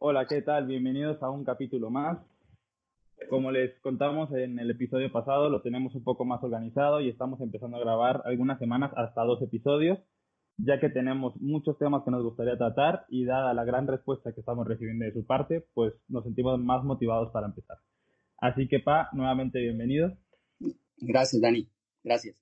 Hola, ¿qué tal? Bienvenidos a un capítulo más. Como les contamos en el episodio pasado, lo tenemos un poco más organizado y estamos empezando a grabar algunas semanas hasta dos episodios, ya que tenemos muchos temas que nos gustaría tratar y dada la gran respuesta que estamos recibiendo de su parte, pues nos sentimos más motivados para empezar. Así que, Pa, nuevamente bienvenido. Gracias, Dani. Gracias.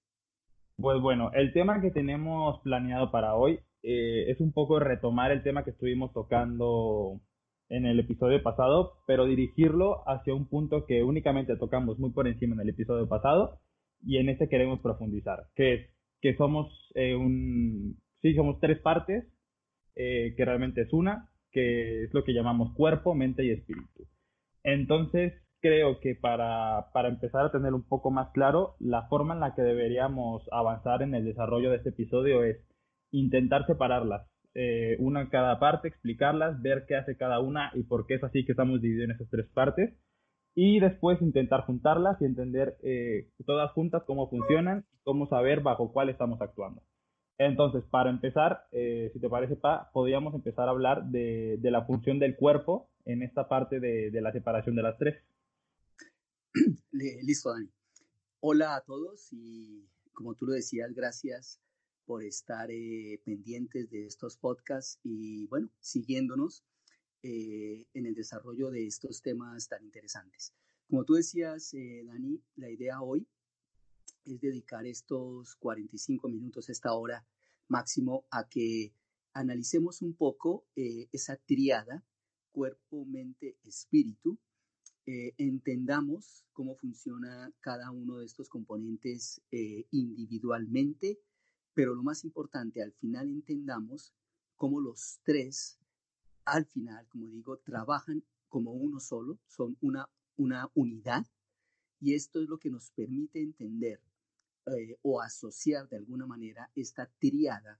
Pues bueno, el tema que tenemos planeado para hoy eh, es un poco retomar el tema que estuvimos tocando en el episodio pasado, pero dirigirlo hacia un punto que únicamente tocamos muy por encima en el episodio pasado y en este queremos profundizar, que es que somos eh, un, sí, somos tres partes, eh, que realmente es una, que es lo que llamamos cuerpo, mente y espíritu. Entonces, creo que para, para empezar a tener un poco más claro, la forma en la que deberíamos avanzar en el desarrollo de este episodio es intentar separarlas, eh, una en cada parte, explicarlas, ver qué hace cada una y por qué es así que estamos divididos en esas tres partes. Y después intentar juntarlas y entender eh, todas juntas cómo funcionan y cómo saber bajo cuál estamos actuando. Entonces, para empezar, eh, si te parece, Pa, podríamos empezar a hablar de, de, la función del cuerpo en esta parte de, de la separación de las tres. Listo, Dani. Hola a todos y como tú lo decías, gracias por estar eh, pendientes de estos podcasts y bueno, siguiéndonos eh, en el desarrollo de estos temas tan interesantes. Como tú decías, eh, Dani, la idea hoy es dedicar estos 45 minutos, esta hora máximo, a que analicemos un poco esa triada cuerpo, mente, espíritu, entendamos cómo funciona cada uno de estos componentes individualmente pero lo más importante, al final entendamos cómo los tres, al final, como digo, trabajan como uno solo, son una, una unidad, y esto es lo que nos permite entender eh, o asociar de alguna manera esta triada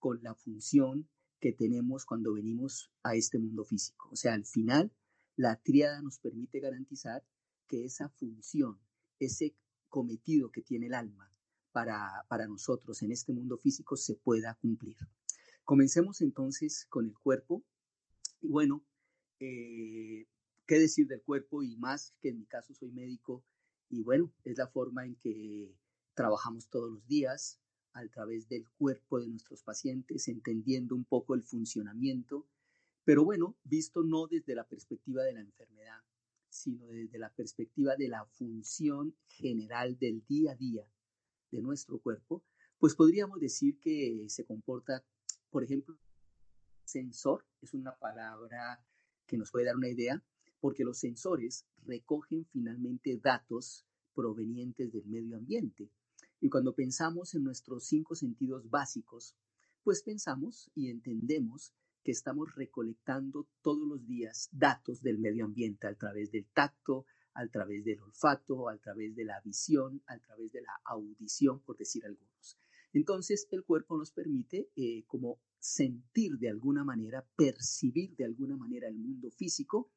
con la función que tenemos cuando venimos a este mundo físico. O sea, al final, la triada nos permite garantizar que esa función, ese cometido que tiene el alma, para, nosotros en este mundo físico se pueda cumplir. Comencemos entonces con el cuerpo. Y bueno, eh, ¿qué decir del cuerpo? Y más que en mi caso soy médico y bueno, es la forma en que trabajamos todos los días a través del cuerpo de nuestros pacientes, entendiendo un poco el funcionamiento, pero bueno, visto no desde la perspectiva de la enfermedad, sino desde la perspectiva de la función general del día a día de nuestro cuerpo, pues podríamos decir que se comporta, por ejemplo, sensor, es una palabra que nos puede dar una idea, porque los sensores recogen finalmente datos provenientes del medio ambiente. Y cuando pensamos en nuestros cinco sentidos básicos, pues pensamos y entendemos que estamos recolectando todos los días datos del medio ambiente a través del tacto, a través del olfato, a través de la visión, a través de la audición, por decir algunos. Entonces, el cuerpo nos permite eh, como sentir de alguna manera, percibir de alguna manera el mundo físico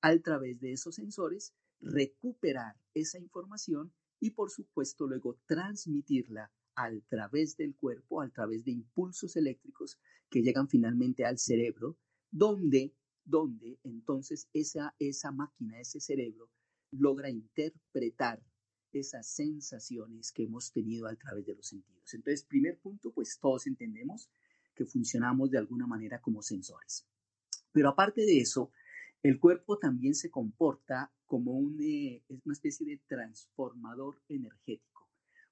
a través de esos sensores, recuperar esa información y, por supuesto, luego transmitirla a través del cuerpo, a través de impulsos eléctricos que llegan finalmente al cerebro, donde, donde entonces esa, esa máquina, ese cerebro, logra interpretar esas sensaciones que hemos tenido a través de los sentidos. Entonces, primer punto, pues todos entendemos que funcionamos de alguna manera como sensores. Pero aparte de eso, el cuerpo también se comporta como un, eh, una especie de transformador energético,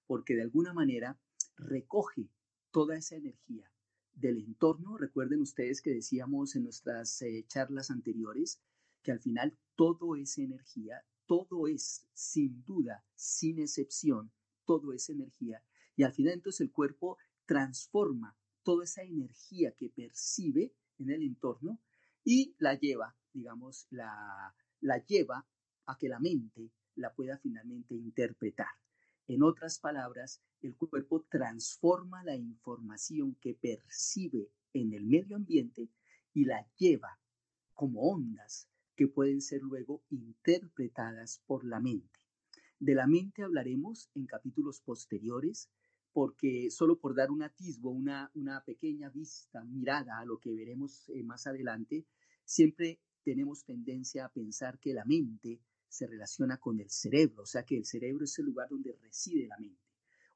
porque de alguna manera recoge toda esa energía del entorno. Recuerden ustedes que decíamos en nuestras eh, charlas anteriores que al final todo es energía todo es, sin duda, sin excepción, todo es energía. Y al final entonces el cuerpo transforma toda esa energía que percibe en el entorno y la lleva, digamos, la, la lleva a que la mente la pueda finalmente interpretar. En otras palabras, el cuerpo transforma la información que percibe en el medio ambiente y la lleva como ondas que pueden ser luego interpretadas por la mente. De la mente hablaremos en capítulos posteriores, porque solo por dar un atisbo, una, una pequeña vista, mirada a lo que veremos eh, más adelante, siempre tenemos tendencia a pensar que la mente se relaciona con el cerebro, o sea que el cerebro es el lugar donde reside la mente.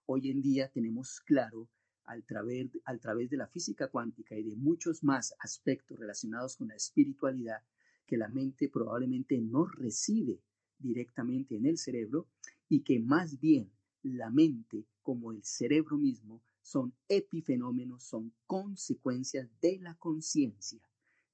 Hoy en día tenemos claro, al través, al través de la física cuántica y de muchos más aspectos relacionados con la espiritualidad, que la mente probablemente no reside directamente en el cerebro y que más bien la mente como el cerebro mismo son epifenómenos, son consecuencias de la conciencia.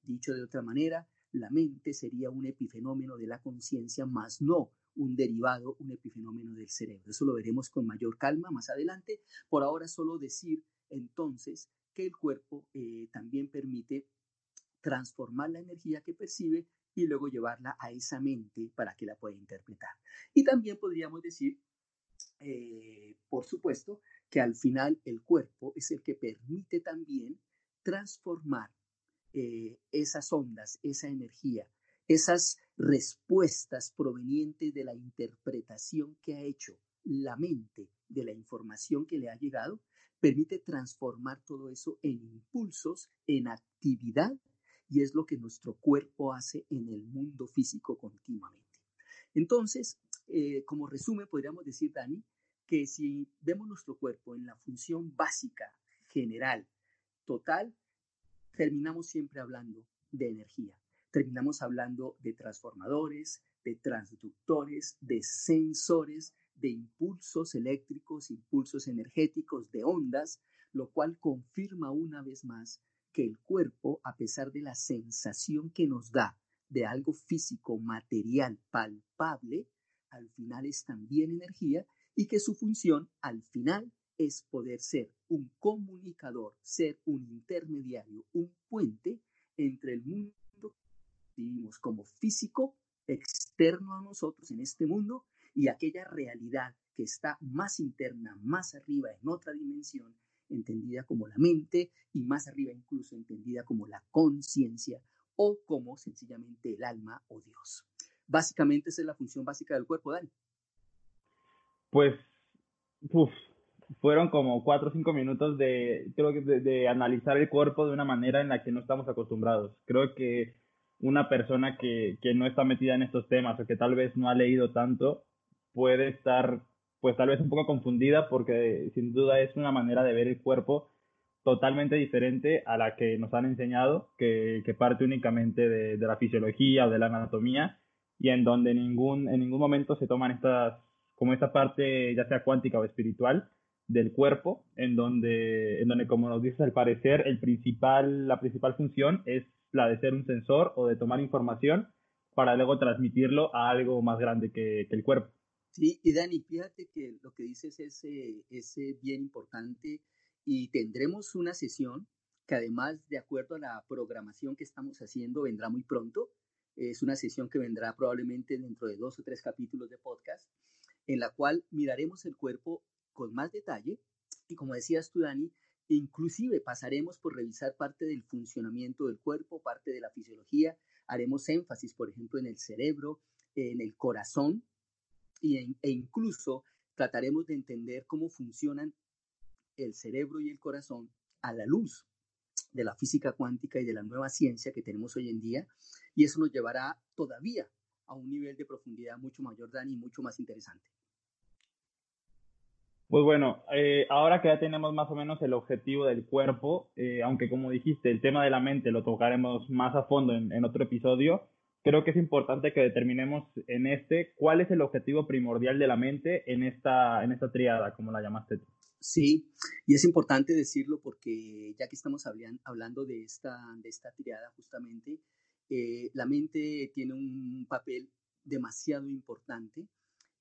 Dicho de otra manera, la mente sería un epifenómeno de la conciencia, más no un derivado, un epifenómeno del cerebro. Eso lo veremos con mayor calma más adelante. Por ahora solo decir entonces que el cuerpo eh, también permite transformar la energía que percibe y luego llevarla a esa mente para que la pueda interpretar. Y también podríamos decir, eh, por supuesto, que al final el cuerpo es el que permite también transformar eh, esas ondas, esa energía, esas respuestas provenientes de la interpretación que ha hecho la mente de la información que le ha llegado, permite transformar todo eso en impulsos, en actividad, y es lo que nuestro cuerpo hace en el mundo físico continuamente. Entonces, eh, como resumen, podríamos decir, Dani, que si vemos nuestro cuerpo en la función básica, general, total, terminamos siempre hablando de energía. Terminamos hablando de transformadores, de transductores, de sensores, de impulsos eléctricos, impulsos energéticos, de ondas, lo cual confirma una vez más que el cuerpo, a pesar de la sensación que nos da de algo físico, material, palpable, al final es también energía y que su función al final es poder ser un comunicador, ser un intermediario, un puente entre el mundo que vivimos como físico, externo a nosotros en este mundo, y aquella realidad que está más interna, más arriba, en otra dimensión, entendida como la mente, y más arriba incluso entendida como la conciencia o como sencillamente el alma o Dios. Básicamente esa es la función básica del cuerpo, Dani. Pues, fueron como cuatro o cinco minutos de, creo que de, analizar el cuerpo de una manera en la que no estamos acostumbrados. Creo que una persona que, que no está metida en estos temas o que tal vez no ha leído tanto puede estar pues tal vez un poco confundida porque sin duda es una manera de ver el cuerpo totalmente diferente a la que nos han enseñado, que, parte únicamente de, la fisiología o de la anatomía y en donde ningún, en ningún momento se toman estas, como esta parte ya sea cuántica o espiritual, del cuerpo, en donde, en donde, como nos dices al parecer, el principal, la principal función es la de ser un sensor o de tomar información para luego transmitirlo a algo más grande que el cuerpo. Sí, y Dani, fíjate que lo que dices es, es bien importante y tendremos una sesión que además, de acuerdo a la programación que estamos haciendo, vendrá muy pronto. Es una sesión que vendrá probablemente dentro de dos o tres capítulos de podcast, en la cual miraremos el cuerpo con más detalle y como decías tú, Dani, inclusive pasaremos por revisar parte del funcionamiento del cuerpo, parte de la fisiología, haremos énfasis, por ejemplo, en el cerebro, en el corazón y e incluso trataremos de entender cómo funcionan el cerebro y el corazón a la luz de la física cuántica y de la nueva ciencia que tenemos hoy en día y eso nos llevará todavía a un nivel de profundidad mucho mayor, Dani, y mucho más interesante. Pues bueno, eh, ahora que ya tenemos más o menos el objetivo del cuerpo, eh, aunque como dijiste, el tema de la mente lo tocaremos más a fondo en, otro episodio, creo que es importante que determinemos en este cuál es el objetivo primordial de la mente en esta, en esta triada, como la llamaste tú. Sí, y es importante decirlo porque ya que estamos hablando de esta, de esta triada justamente, eh, la mente tiene un papel demasiado importante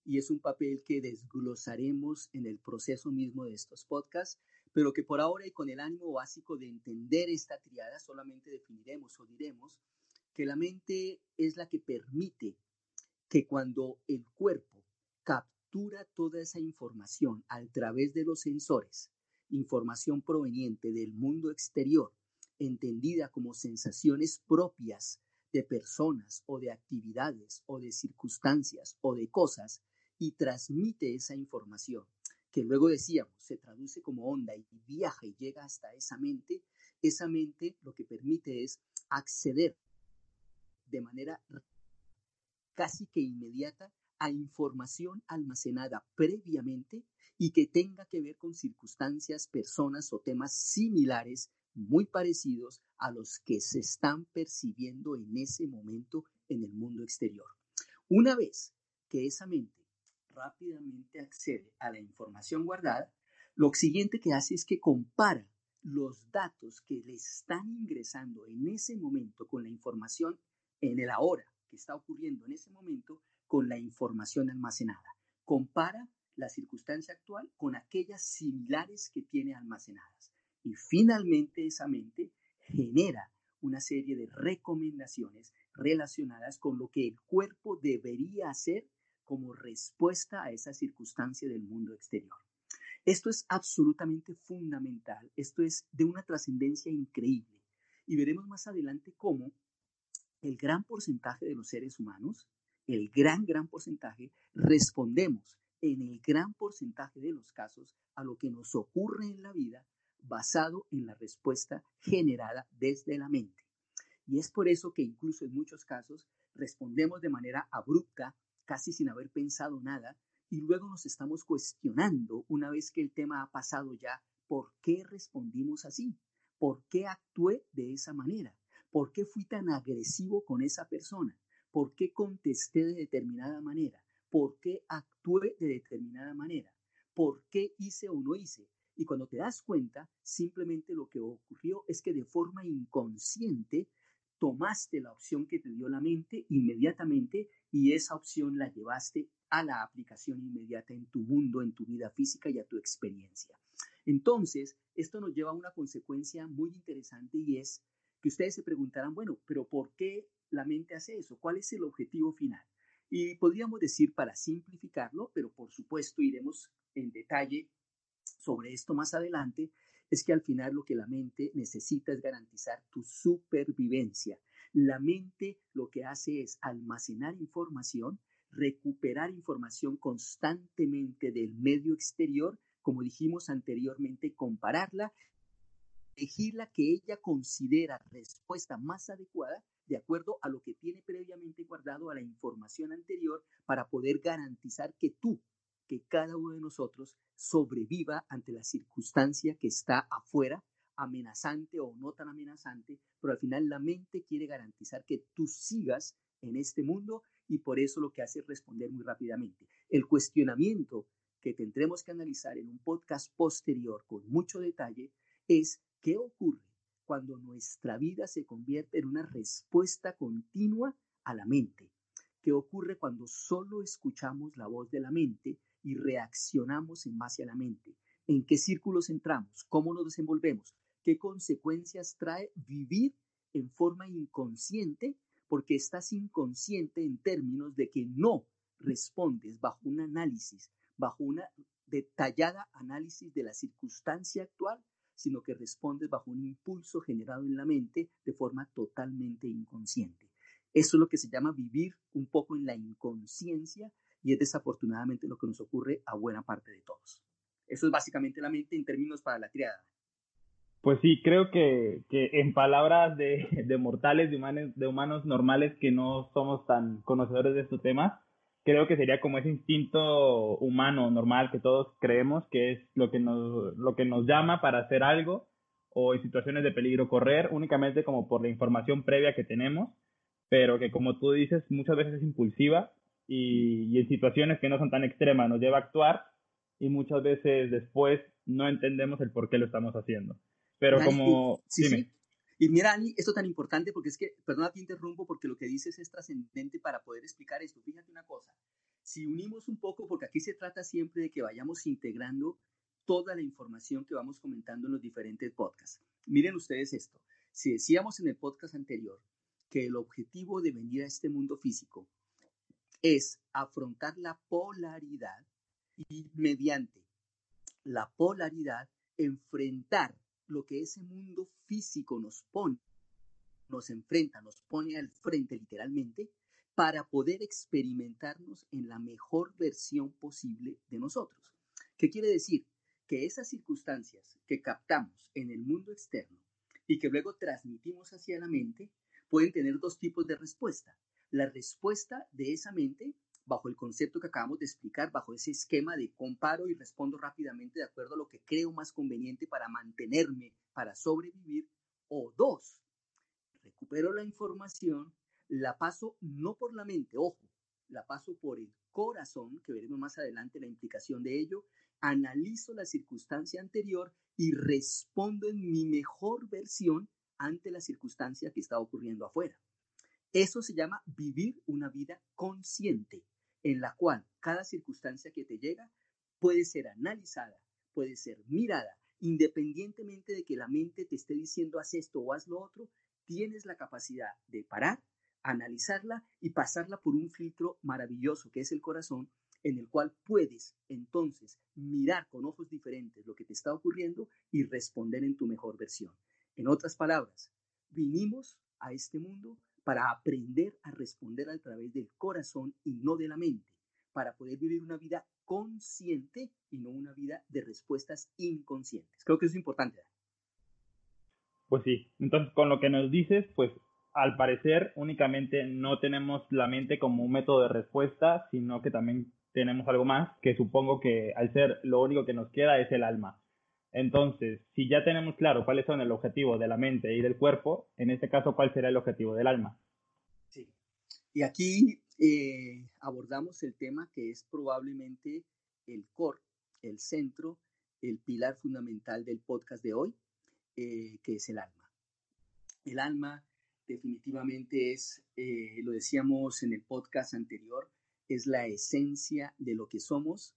y es un papel que desglosaremos en el proceso mismo de estos podcasts, pero que por ahora y con el ánimo básico de entender esta triada solamente definiremos o diremos que la mente es la que permite que cuando el cuerpo captura toda esa información a través de los sensores, información proveniente del mundo exterior, entendida como sensaciones propias de personas o de actividades o de circunstancias o de cosas, y transmite esa información, que luego decíamos, se traduce como onda y viaja y llega hasta esa mente, esa mente lo que permite es acceder de manera casi que inmediata a información almacenada previamente y que tenga que ver con circunstancias, personas o temas similares, muy parecidos a los que se están percibiendo en ese momento en el mundo exterior. Una vez que esa mente rápidamente accede a la información guardada, lo siguiente que hace es que compara los datos que le están ingresando en ese momento con la información en el ahora que está ocurriendo en ese momento con la información almacenada. Compara la circunstancia actual con aquellas similares que tiene almacenadas. Y finalmente esa mente genera una serie de recomendaciones relacionadas con lo que el cuerpo debería hacer como respuesta a esa circunstancia del mundo exterior. Esto es absolutamente fundamental, esto es de una trascendencia increíble y veremos más adelante cómo el gran porcentaje de los seres humanos, el gran, gran porcentaje, respondemos en el gran porcentaje de los casos a lo que nos ocurre en la vida basado en la respuesta generada desde la mente. Y es por eso que incluso en muchos casos respondemos de manera abrupta, casi sin haber pensado nada, y luego nos estamos cuestionando, una vez que el tema ha pasado ya, ¿por qué respondimos así? ¿Por qué actué de esa manera? ¿Por qué fui tan agresivo con esa persona? ¿Por qué contesté de determinada manera? ¿Por qué actué de determinada manera? ¿Por qué hice o no hice? Y cuando te das cuenta, simplemente lo que ocurrió es que de forma inconsciente tomaste la opción que te dio la mente inmediatamente y esa opción la llevaste a la aplicación inmediata en tu mundo, en tu vida física y a tu experiencia. Entonces, esto nos lleva a una consecuencia muy interesante y es que ustedes se preguntarán, bueno, pero ¿por qué la mente hace eso? ¿Cuál es el objetivo final? Y podríamos decir, para simplificarlo, pero por supuesto iremos en detalle sobre esto más adelante, es que al final lo que la mente necesita es garantizar tu supervivencia. La mente lo que hace es almacenar información, recuperar información constantemente del medio exterior, como dijimos anteriormente, compararla, elegir la que ella considera respuesta más adecuada de acuerdo a lo que tiene previamente guardado a la información anterior para poder garantizar que tú que cada uno de nosotros sobreviva ante la circunstancia que está afuera, amenazante o no tan amenazante, pero al final la mente quiere garantizar que tú sigas en este mundo y por eso lo que hace es responder muy rápidamente. El cuestionamiento que tendremos que analizar en un podcast posterior con mucho detalle es qué ocurre cuando nuestra vida se convierte en una respuesta continua a la mente. ¿Qué ocurre cuando solo escuchamos la voz de la mente y reaccionamos en base a la mente. ¿En qué círculos entramos? ¿Cómo nos desenvolvemos? ¿Qué consecuencias trae vivir en forma inconsciente? Porque estás inconsciente en términos de que no respondes bajo un análisis, bajo una detallada análisis de la circunstancia actual, sino que respondes bajo un impulso generado en la mente de forma totalmente inconsciente. Eso es lo que se llama vivir un poco en la inconsciencia y es desafortunadamente lo que nos ocurre a buena parte de todos. Eso es básicamente la mente en términos para la triada. Pues sí, creo que, que en palabras de, de mortales, de humanos, de humanos normales que no somos tan conocedores de estos temas, creo que sería como ese instinto humano normal que todos creemos que es lo que nos, lo que nos llama para hacer algo o en situaciones de peligro correr únicamente como por la información previa que tenemos, pero que como tú dices muchas veces es impulsiva y, en situaciones que no son tan extremas nos lleva a actuar y muchas veces después no entendemos el por qué lo estamos haciendo. Pero como... Sí, sí. Y mira, Ani, esto tan importante porque es que, perdona te interrumpo porque lo que dices es trascendente para poder explicar esto. Fíjate una cosa, si unimos un poco, porque aquí se trata siempre de que vayamos integrando toda la información que vamos comentando en los diferentes podcasts. Miren ustedes esto. Si decíamos en el podcast anterior que el objetivo de venir a este mundo físico es afrontar la polaridad y mediante la polaridad enfrentar lo que ese mundo físico nos pone, nos enfrenta, nos pone al frente literalmente, para poder experimentarnos en la mejor versión posible de nosotros. ¿Qué quiere decir? Que esas circunstancias que captamos en el mundo externo y que luego transmitimos hacia la mente, pueden tener dos tipos de respuesta. La respuesta de esa mente, bajo el concepto que acabamos de explicar, bajo ese esquema de comparo y respondo rápidamente de acuerdo a lo que creo más conveniente para mantenerme, para sobrevivir. O dos, recupero la información, la paso no por la mente, ojo, la paso por el corazón, que veremos más adelante la implicación de ello, analizo la circunstancia anterior y respondo en mi mejor versión ante la circunstancia que está ocurriendo afuera. Eso se llama vivir una vida consciente, en la cual cada circunstancia que te llega puede ser analizada, puede ser mirada, independientemente de que la mente te esté diciendo haz esto o haz lo otro, tienes la capacidad de parar, analizarla y pasarla por un filtro maravilloso que es el corazón, en el cual puedes entonces mirar con ojos diferentes lo que te está ocurriendo y responder en tu mejor versión. En otras palabras, vinimos a este mundo para aprender a responder a través del corazón y no de la mente, para poder vivir una vida consciente y no una vida de respuestas inconscientes. Creo que eso es importante. Pues sí, entonces con lo que nos dices, pues al parecer únicamente no tenemos la mente como un método de respuesta, sino que también tenemos algo más, que supongo que al ser lo único que nos queda es el alma. Entonces, si ya tenemos claro cuáles son el objetivo de la mente y del cuerpo, en este caso, ¿cuál será el objetivo del alma? Sí. Y aquí eh, abordamos el tema que es probablemente el core, el centro, el pilar fundamental del podcast de hoy, eh, que es el alma. El alma definitivamente es, eh, lo decíamos en el podcast anterior, es la esencia de lo que somos,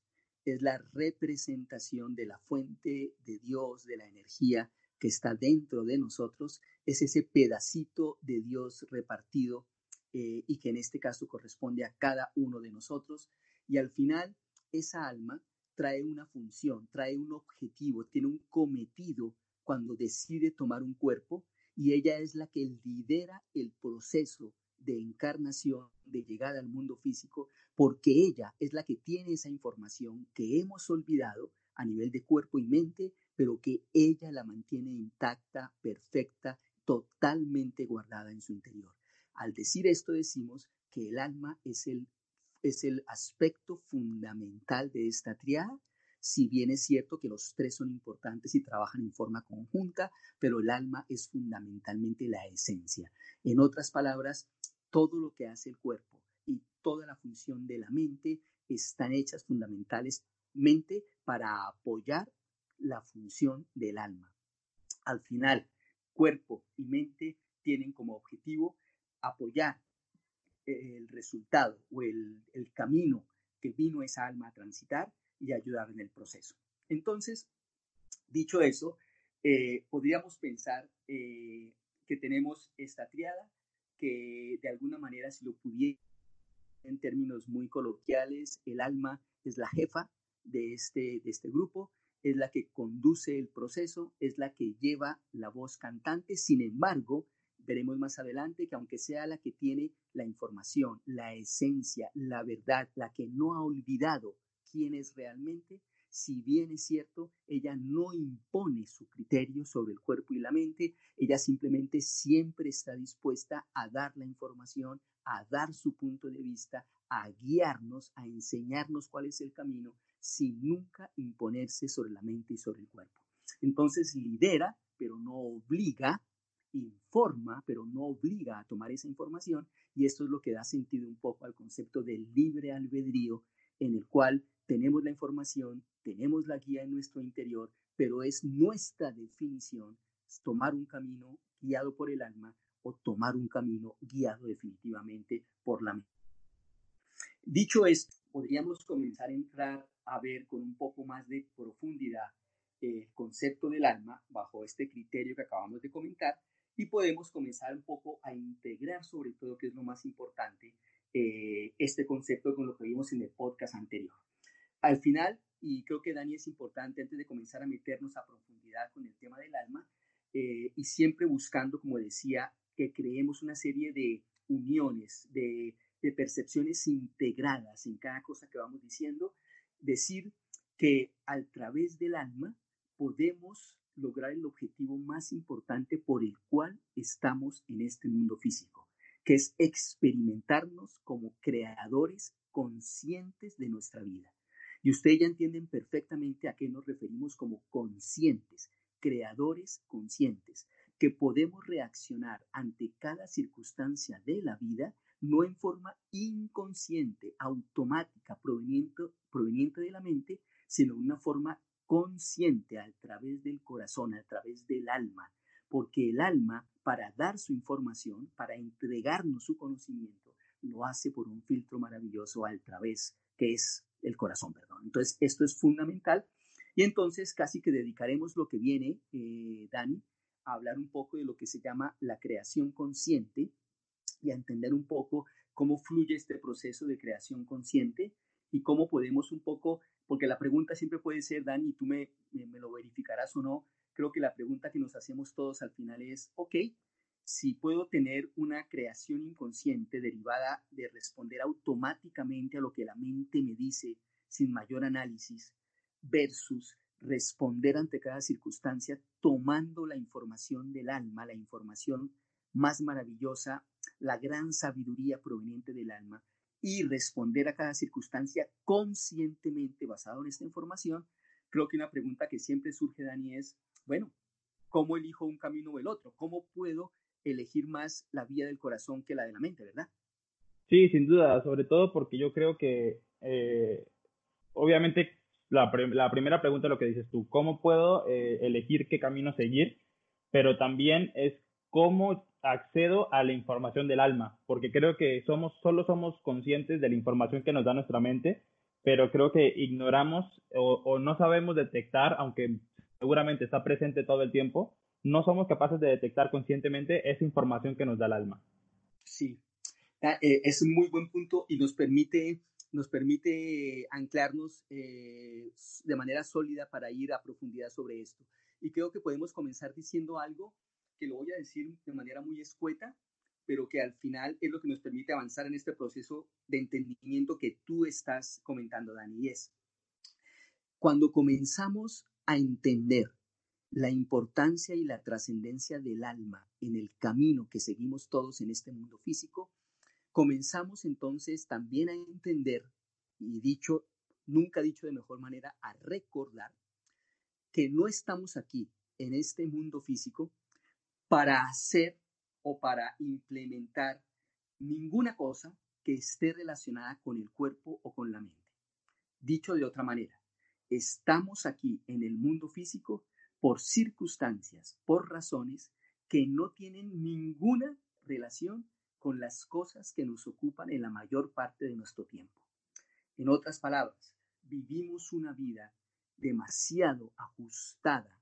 es la representación de la fuente de Dios, de la energía que está dentro de nosotros, es ese pedacito de Dios repartido eh, y que en este caso corresponde a cada uno de nosotros. Y al final, esa alma trae una función, trae un objetivo, tiene un cometido cuando decide tomar un cuerpo y ella es la que lidera el proceso de encarnación, de llegada al mundo físico, porque ella es la que tiene esa información que hemos olvidado a nivel de cuerpo y mente, pero que ella la mantiene intacta, perfecta, totalmente guardada en su interior. Al decir esto decimos que el alma es el, es el aspecto fundamental de esta triada si bien es cierto que los tres son importantes y trabajan en forma conjunta, pero el alma es fundamentalmente la esencia. En otras palabras, todo lo que hace el cuerpo y toda la función de la mente están hechas fundamentalmente para apoyar la función del alma. Al final, cuerpo y mente tienen como objetivo apoyar el resultado o el, el camino que vino esa alma a transitar y ayudar en el proceso. Entonces, dicho eso, eh, podríamos pensar eh, que tenemos esta triada que de alguna manera, si lo pudiera en términos muy coloquiales, el alma es la jefa de este, de este grupo, es la que conduce el proceso, es la que lleva la voz cantante, sin embargo, veremos más adelante que aunque sea la que tiene la información, la esencia, la verdad, la que no ha olvidado quién es realmente, si bien es cierto, ella no impone su criterio sobre el cuerpo y la mente, ella simplemente siempre está dispuesta a dar la información, a dar su punto de vista, a guiarnos, a enseñarnos cuál es el camino, sin nunca imponerse sobre la mente y sobre el cuerpo. Entonces lidera, pero no obliga, informa, pero no obliga a tomar esa información, y esto es lo que da sentido un poco al concepto del libre albedrío, en el cual tenemos la información, tenemos la guía en nuestro interior, pero es nuestra definición tomar un camino guiado por el alma o tomar un camino guiado definitivamente por la mente. Dicho esto, podríamos comenzar a entrar a ver con un poco más de profundidad el concepto del alma bajo este criterio que acabamos de comentar y podemos comenzar un poco a integrar sobre todo, que es lo más importante, eh, este concepto con lo que vimos en el podcast anterior. Al final, y creo que Dani es importante antes de comenzar a meternos a profundidad con el tema del alma, eh, y siempre buscando, como decía, que creemos una serie de uniones, de, de percepciones integradas en cada cosa que vamos diciendo, decir que a través del alma podemos lograr el objetivo más importante por el cual estamos en este mundo físico, que es experimentarnos como creadores conscientes de nuestra vida. Y ustedes ya entienden perfectamente a qué nos referimos como conscientes, creadores conscientes, que podemos reaccionar ante cada circunstancia de la vida no en forma inconsciente, automática, proveniente, proveniente de la mente, sino una forma consciente a través del corazón, a través del alma, porque el alma, para dar su información, para entregarnos su conocimiento, lo hace por un filtro maravilloso al través, que es el corazón, perdón. Entonces, esto es fundamental. Y entonces casi que dedicaremos lo que viene, eh, Dani, a hablar un poco de lo que se llama la creación consciente y a entender un poco cómo fluye este proceso de creación consciente y cómo podemos un poco, porque la pregunta siempre puede ser, Dani, y tú me, me, lo verificarás o no, creo que la pregunta que nos hacemos todos al final es, ok, si puedo tener una creación inconsciente derivada de responder automáticamente a lo que la mente me dice sin mayor análisis, versus responder ante cada circunstancia tomando la información del alma, la información más maravillosa, la gran sabiduría proveniente del alma, y responder a cada circunstancia conscientemente basado en esta información, creo que una pregunta que siempre surge, Dani, es, bueno, ¿cómo elijo un camino o el otro? ¿Cómo puedo elegir más la vía del corazón que la de la mente, verdad? Sí, sin duda, sobre todo porque yo creo que, eh, obviamente, la, primera pregunta es lo que dices tú, ¿cómo puedo eh, elegir qué camino seguir? Pero también es cómo accedo a la información del alma, porque creo que somos, solo somos conscientes de la información que nos da nuestra mente, pero creo que ignoramos o, no sabemos detectar, aunque seguramente está presente todo el tiempo, no somos capaces de detectar conscientemente esa información que nos da el alma. Sí, ah, eh, es un muy buen punto y nos permite, nos permite anclarnos eh, de manera sólida para ir a profundidad sobre esto. Y creo que podemos comenzar diciendo algo que lo voy a decir de manera muy escueta, pero que al final es lo que nos permite avanzar en este proceso de entendimiento que tú estás comentando, Dani. Y es, cuando comenzamos a entender la importancia y la trascendencia del alma en el camino que seguimos todos en este mundo físico, comenzamos entonces también a entender, y dicho, nunca dicho de mejor manera, a recordar que no estamos aquí en este mundo físico para hacer o para implementar ninguna cosa que esté relacionada con el cuerpo o con la mente. Dicho de otra manera, estamos aquí en el mundo físico por circunstancias, por razones que no tienen ninguna relación con las cosas que nos ocupan en la mayor parte de nuestro tiempo. En otras palabras, vivimos una vida demasiado ajustada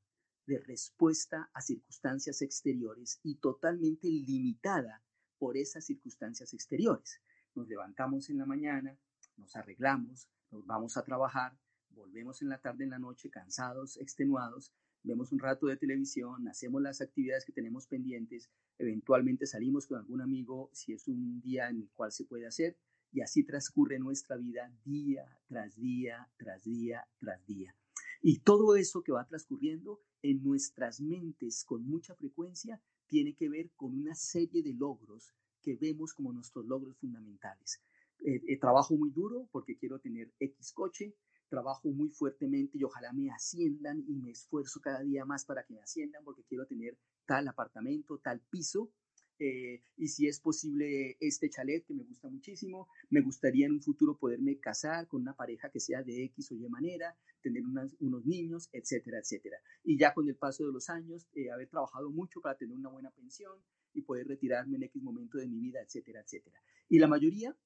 de respuesta a circunstancias exteriores y totalmente limitada por esas circunstancias exteriores. Nos levantamos en la mañana, nos arreglamos, nos vamos a trabajar, volvemos en la tarde, en la noche, cansados, extenuados, vemos un rato de televisión, hacemos las actividades que tenemos pendientes, eventualmente salimos con algún amigo si es un día en el cual se puede hacer, y así transcurre nuestra vida día tras día, tras día, tras día. Y todo eso que va transcurriendo en nuestras mentes con mucha frecuencia tiene que ver con una serie de logros que vemos como nuestros logros fundamentales. Eh, eh, trabajo muy duro porque quiero tener X coche, trabajo muy fuertemente y ojalá me asciendan y me esfuerzo cada día más para que me asciendan porque quiero tener tal apartamento, tal piso eh, y si es posible este chalet que me gusta muchísimo, me gustaría en un futuro poderme casar con una pareja que sea de X o Y manera, tener unos niños, etcétera, etcétera. Y ya con el paso de los años, eh, haber trabajado mucho para tener una buena pensión y poder retirarme en X momento de mi vida, etcétera, etcétera. Y la mayoría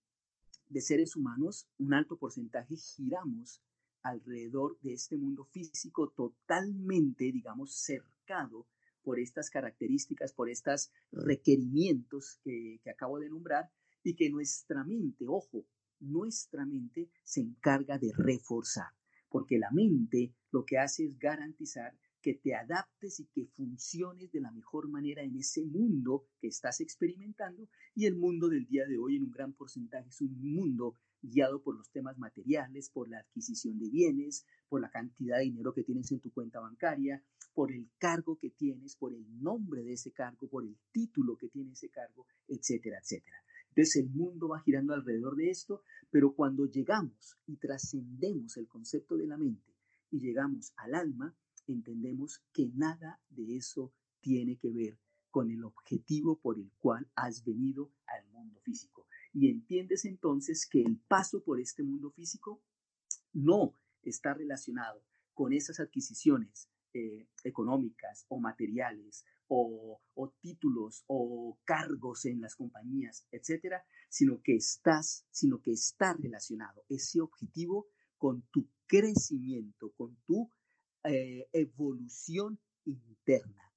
de seres humanos, un alto porcentaje, giramos alrededor de este mundo físico totalmente, digamos, cercado por estas características, por estos requerimientos que, acabo de nombrar y que nuestra mente, ojo, nuestra mente se encarga de reforzar, porque la mente lo que hace es garantizar que te adaptes y que funciones de la mejor manera en ese mundo que estás experimentando y el mundo del día de hoy en un gran porcentaje es un mundo guiado por los temas materiales, por la adquisición de bienes, por la cantidad de dinero que tienes en tu cuenta bancaria, por el cargo que tienes, por el nombre de ese cargo, por el título que tiene ese cargo, etcétera, etcétera. Entonces el mundo va girando alrededor de esto, pero cuando llegamos y trascendemos el concepto de la mente y llegamos al alma, entendemos que nada de eso tiene que ver con el objetivo por el cual has venido al mundo físico. Y entiendes entonces que el paso por este mundo físico no está relacionado con esas adquisiciones eh, económicas o materiales o, títulos o cargos en las compañías, etcétera, sino que estás, sino que está relacionado ese objetivo con tu crecimiento, con tu eh, evolución interna,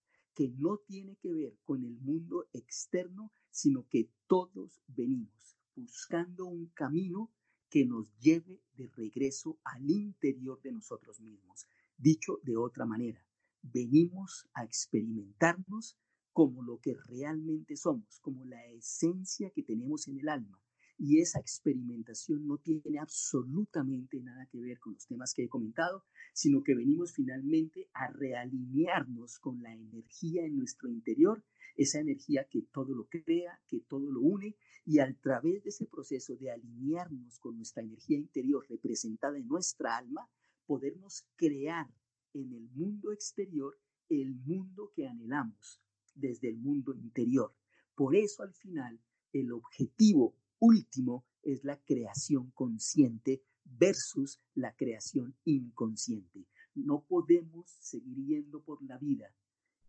que no tiene que ver con el mundo externo, sino que todos venimos buscando un camino que nos lleve de regreso al interior de nosotros mismos. Dicho de otra manera, venimos a experimentarnos como lo que realmente somos, como la esencia que tenemos en el alma, y esa experimentación no tiene absolutamente nada que ver con los temas que he comentado, sino que venimos finalmente a realinearnos con la energía en nuestro interior, esa energía que todo lo crea, que todo lo une, y a través de ese proceso de alinearnos con nuestra energía interior representada en nuestra alma, podernos crear en el mundo exterior el mundo que anhelamos desde el mundo interior. Por eso al final el objetivo último es la creación consciente versus la creación inconsciente. No podemos seguir yendo por la vida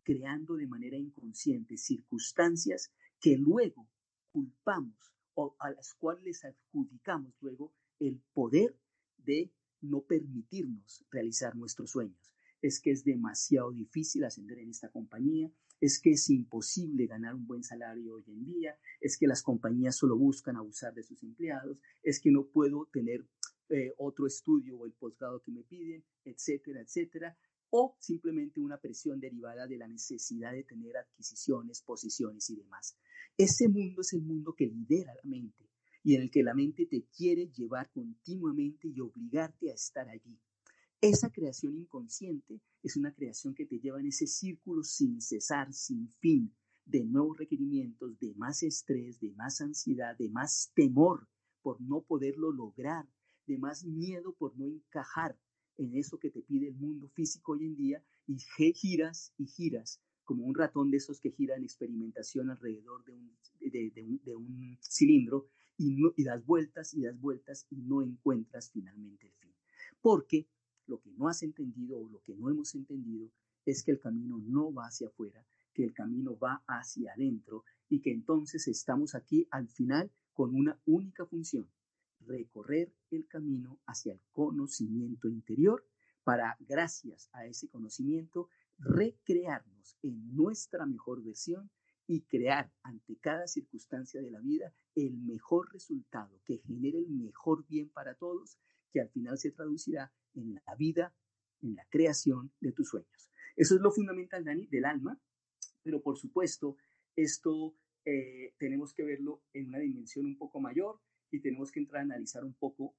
creando de manera inconsciente circunstancias que luego culpamos o a las cuales les adjudicamos luego el poder de no permitirnos realizar nuestros sueños. Es que es demasiado difícil ascender en esta compañía, es que es imposible ganar un buen salario hoy en día, es que las compañías solo buscan abusar de sus empleados, es que no puedo tener eh, otro estudio o el posgrado que me piden, etcétera, etcétera, o simplemente una presión derivada de la necesidad de tener adquisiciones, posiciones y demás. Ese mundo es el mundo que lidera la mente y en el que la mente te quiere llevar continuamente y obligarte a estar allí. Esa creación inconsciente es una creación que te lleva en ese círculo sin cesar, sin fin, de nuevos requerimientos, de más estrés, de más ansiedad, de más temor por no poderlo lograr, de más miedo por no encajar en eso que te pide el mundo físico hoy en día y giras y giras como un ratón de esos que gira en experimentación alrededor de un, cilindro y, y das vueltas y das vueltas y no encuentras finalmente el fin. Porque lo que no has entendido o lo que no hemos entendido es que el camino no va hacia afuera, que el camino va hacia adentro y que entonces estamos aquí al final con una única función, recorrer el camino hacia el conocimiento interior para, gracias a ese conocimiento, recrearnos en nuestra mejor versión y crear ante cada circunstancia de la vida el mejor resultado que genere el mejor bien para todos, que al final se traducirá en la vida, en la creación de tus sueños. Eso es lo fundamental, Dani, del alma, pero por supuesto, esto eh, tenemos que verlo en una dimensión un poco mayor y tenemos que entrar a analizar un poco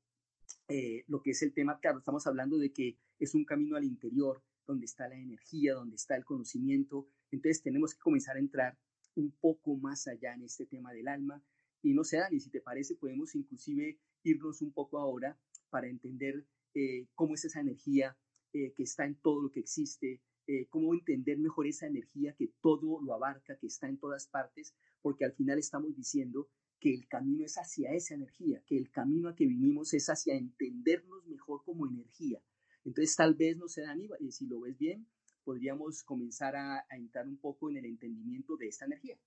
eh, lo que es el tema. Claro, estamos hablando de que es un camino al interior, donde está la energía, donde está el conocimiento. Entonces tenemos que comenzar a entrar un poco más allá en este tema del alma. Y no sé, Dani, si te parece, podemos inclusive irnos un poco ahora para entender eh, cómo es esa energía eh, que está en todo lo que existe, eh, cómo entender mejor esa energía que todo lo abarca, que está en todas partes, porque al final estamos diciendo que el camino es hacia esa energía, que el camino a que vinimos es hacia entendernos mejor como energía. Entonces tal vez, no sé, Dani, si lo ves bien, podríamos comenzar a, a entrar un poco en el entendimiento de esta energía.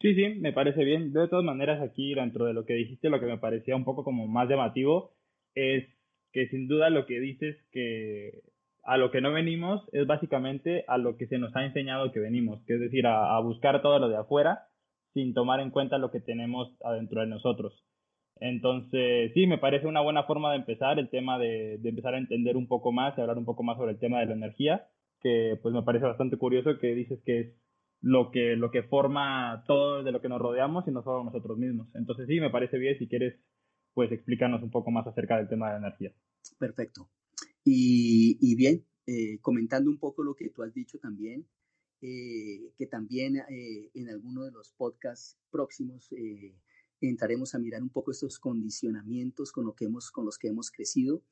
Sí, sí, me parece bien. De todas maneras, aquí dentro de lo que dijiste, lo que me parecía un poco como más llamativo es que sin duda lo que dices que a lo que no venimos es básicamente a lo que se nos ha enseñado que venimos, que es decir, a, buscar todo lo de afuera sin tomar en cuenta lo que tenemos adentro de nosotros. Entonces, sí, me parece una buena forma de empezar el tema de, de empezar a entender un poco más y hablar un poco más sobre el tema de la energía. que pues me parece bastante curioso que dices que es lo que, lo que forma todo de lo que nos rodeamos y no solo nosotros mismos. Entonces sí, me parece bien si quieres pues explícanos un poco más acerca del tema de la energía. Perfecto. Y, bien, eh, comentando un poco lo que tú has dicho también, eh, que también eh, en alguno de los podcasts próximos entraremos a mirar un poco estos condicionamientos con, lo que hemos, con los que hemos crecido,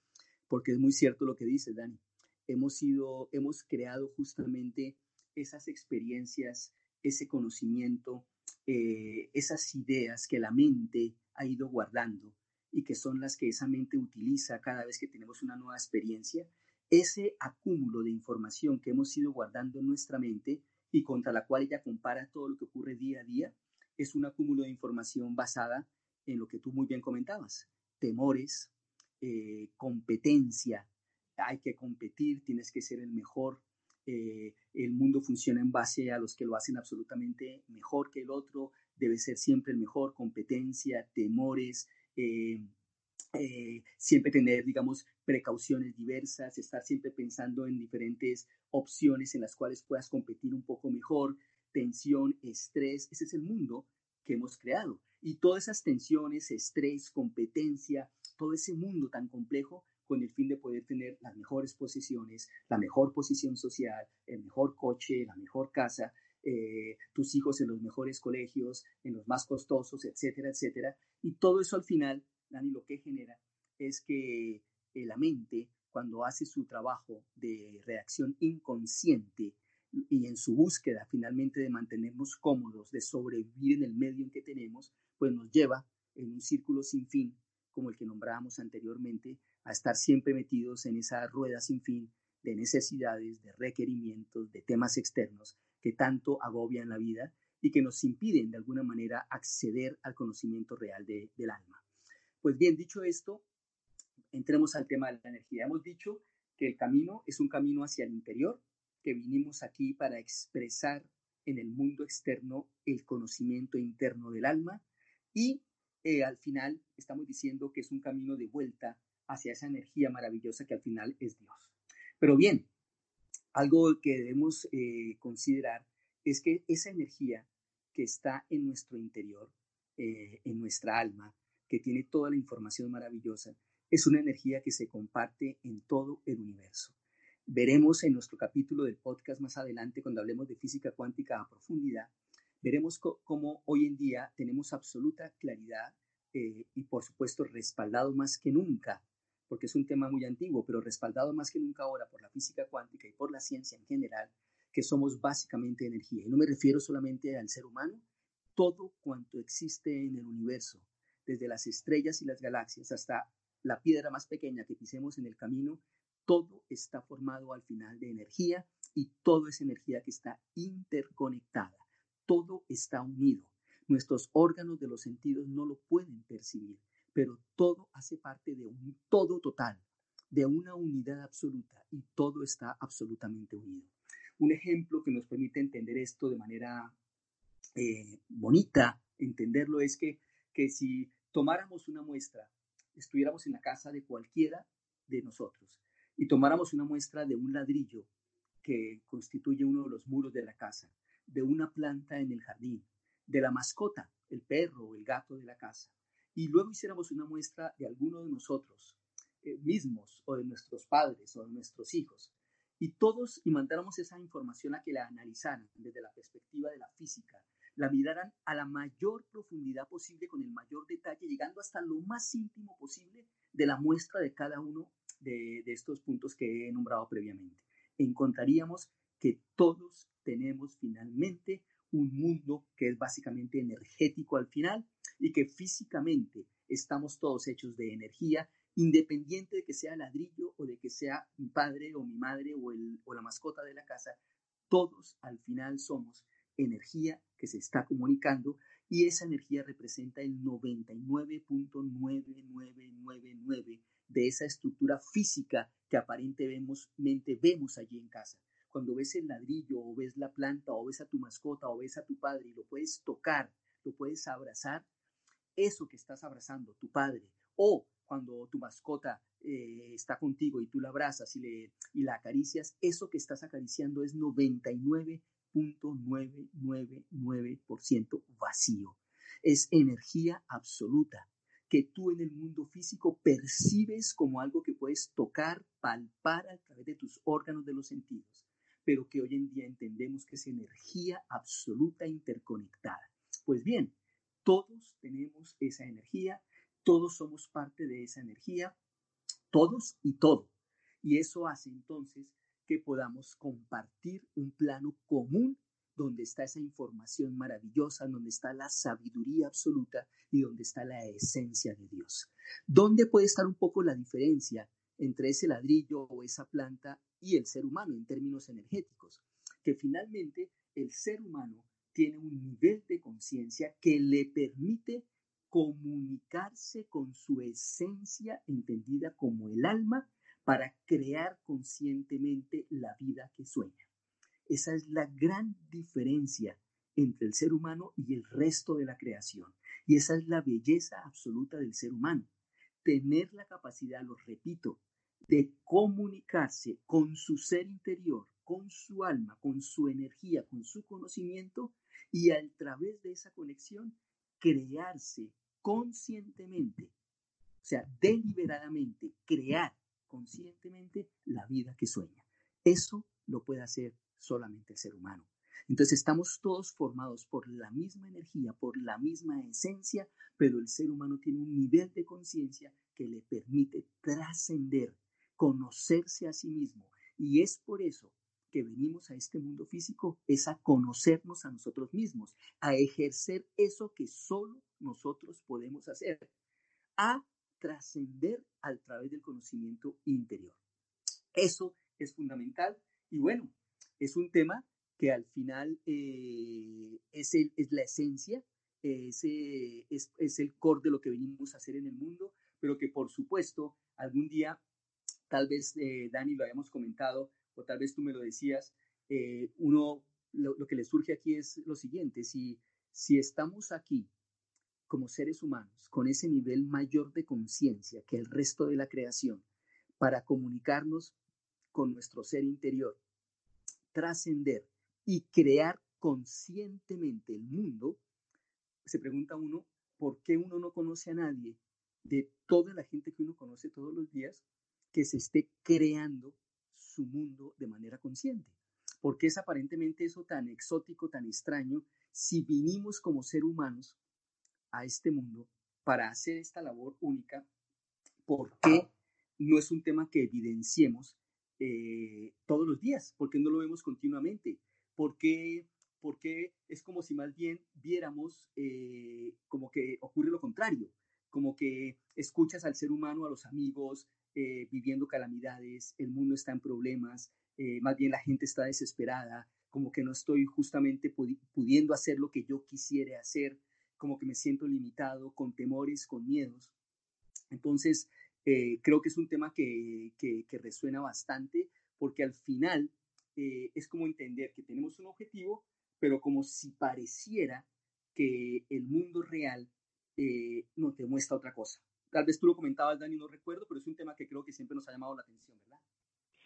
porque es muy cierto lo que dice Dani. Hemos, sido, hemos creado justamente esas experiencias, ese conocimiento, esas ideas que la mente ha ido guardando y que son las que esa mente utiliza cada vez que tenemos una nueva experiencia, ese acúmulo de información que hemos ido guardando en nuestra mente y contra la cual ella compara todo lo que ocurre día a día, es un acúmulo de información basada en lo que tú muy bien comentabas, temores, eh, competencia, hay que competir, tienes que ser el mejor, eh, el mundo funciona en base a los que lo hacen absolutamente mejor que el otro, debe ser siempre el mejor, competencia, temores, eh, eh, siempre tener, digamos, precauciones diversas, estar siempre pensando en diferentes opciones en las cuales puedas competir un poco mejor, tensión, estrés, ese es el mundo que hemos creado. Y todas esas tensiones, estrés, competencia, todo ese mundo tan complejo con el fin de poder tener las mejores posiciones, la mejor posición social, el mejor coche, la mejor casa, eh, tus hijos en los mejores colegios, en los más costosos, etcétera, etcétera. Y todo eso al final, Dani, lo que genera es que eh, la mente, cuando hace su trabajo de reacción inconsciente y en su búsqueda finalmente de mantenernos cómodos, de sobrevivir en el medio en que tenemos, pues nos lleva en un círculo sin fin, como el que nombrábamos anteriormente, a estar siempre metidos en esa rueda sin fin de necesidades, de requerimientos, de temas externos que tanto agobian la vida y que nos impiden de alguna manera acceder al conocimiento real del alma. Pues bien, dicho esto, entremos al tema de la energía. Hemos dicho que el camino es un camino hacia el interior, que vinimos aquí para expresar en el mundo externo el conocimiento interno del alma y eh, al final estamos diciendo que es un camino de vuelta hacia esa energía maravillosa que al final es Dios. Pero bien, algo que debemos eh, considerar es que esa energía que está en nuestro interior, eh, en nuestra alma, que tiene toda la información maravillosa, es una energía que se comparte en todo el universo. Veremos en nuestro capítulo del podcast más adelante, cuando hablemos de física cuántica a profundidad, veremos cómo hoy en día tenemos absoluta claridad eh, y por supuesto respaldado más que nunca porque es un tema muy antiguo, pero respaldado más que nunca ahora por la física cuántica y por la ciencia en general, que somos básicamente energía. Y no me refiero solamente al ser humano, todo cuanto existe en el universo, desde las estrellas y las galaxias hasta la piedra más pequeña que pisemos en el camino, todo está formado al final de energía y todo es energía que está interconectada. Todo está unido. Nuestros órganos de los sentidos no lo pueden percibir, pero todo hace parte de un todo total, de una unidad absoluta y todo está absolutamente unido. Un ejemplo que nos permite entender esto de manera eh, bonita, entenderlo, es que, que si tomáramos una muestra, estuviéramos en la casa de cualquiera de nosotros y tomáramos una muestra de un ladrillo que constituye uno de los muros de la casa, de una planta en el jardín, de la mascota, el perro o el gato de la casa, y luego hiciéramos una muestra de alguno de nosotros eh, mismos o de nuestros padres o de nuestros hijos y todos y mandáramos esa información a que la analizaran desde la perspectiva de la física, la miraran a la mayor profundidad posible con el mayor detalle, llegando hasta lo más íntimo posible de la muestra de cada uno de, de estos puntos que he nombrado previamente. Encontraríamos que todos tenemos finalmente un mundo que es básicamente energético al final y que físicamente estamos todos hechos de energía, independiente de que sea ladrillo o de que sea mi padre o mi madre o, el, o la mascota de la casa, todos al final somos energía que se está comunicando y esa energía representa el 99.9999 de esa estructura física que aparentemente vemos allí en casa. Cuando ves el ladrillo o ves la planta o ves a tu mascota o ves a tu padre y lo puedes tocar, lo puedes abrazar, eso que estás abrazando, tu padre o cuando tu mascota eh, está contigo y tú la abrazas y, le, y la acaricias, eso que estás acariciando es 99.999% vacío. Es energía absoluta que tú en el mundo físico percibes como algo que puedes tocar, palpar a través de tus órganos de los sentidos, pero que hoy en día entendemos que es energía absoluta interconectada. Pues bien, todos tenemos esa energía, todos somos parte de esa energía, todos y todo. Y eso hace entonces que podamos compartir un plano común donde está esa información maravillosa, donde está la sabiduría absoluta y donde está la esencia de Dios. ¿Dónde puede estar un poco la diferencia entre ese ladrillo o esa planta y el ser humano en términos energéticos? Que finalmente el ser humano tiene un nivel de conciencia que le permite comunicarse con su esencia entendida como el alma para crear conscientemente la vida que sueña. Esa es la gran diferencia entre el ser humano y el resto de la creación. Y esa es la belleza absoluta del ser humano. Tener la capacidad, lo repito, de comunicarse con su ser interior, con su alma, con su energía, con su conocimiento y a través de esa conexión crearse conscientemente, o sea, deliberadamente, crear conscientemente la vida que sueña. Eso lo puede hacer solamente el ser humano. Entonces estamos todos formados por la misma energía, por la misma esencia, pero el ser humano tiene un nivel de conciencia que le permite trascender, conocerse a sí mismo. Y es por eso que venimos a este mundo físico, es a conocernos a nosotros mismos, a ejercer eso que solo nosotros podemos hacer, a trascender a través del conocimiento interior. Eso es fundamental y bueno, es un tema que al final eh, es, el, es, la esencia, es, es, es, el core de lo que venimos a hacer en el mundo, pero que por supuesto algún día, tal vez eh, Dani lo habíamos comentado, o tal vez tú me lo decías, eh, uno, lo, que le surge aquí es lo siguiente, si, si estamos aquí como seres humanos, con ese nivel mayor de conciencia que el resto de la creación, para comunicarnos con nuestro ser interior, trascender y crear conscientemente el mundo, se pregunta uno, ¿por qué uno no conoce a nadie de toda la gente que uno conoce todos los días que se esté creando su mundo de manera consciente? ¿Por qué es aparentemente eso tan exótico, tan extraño, si vinimos como ser humanos a este mundo para hacer esta labor única, ¿por qué no es un tema que evidenciemos eh, todos los días? ¿Por qué no lo vemos continuamente? ¿Por qué, porque es como si más bien viéramos eh, como que ocurre lo contrario? Como que escuchas al ser humano, a los amigos, eh, viviendo calamidades, el mundo está en problemas, más bien la gente está desesperada, como que no estoy justamente pudiendo hacer lo que yo quisiera hacer, como que me siento limitado, con temores, con miedos. Entonces, eh, creo que es un tema que, que, resuena bastante porque al final eh, es como entender que tenemos un objetivo, pero como si pareciera que el mundo real eh, no te muestra otra cosa. Tal vez tú lo comentabas, Dani, no recuerdo, pero es un tema que creo que siempre nos ha llamado la atención, ¿verdad?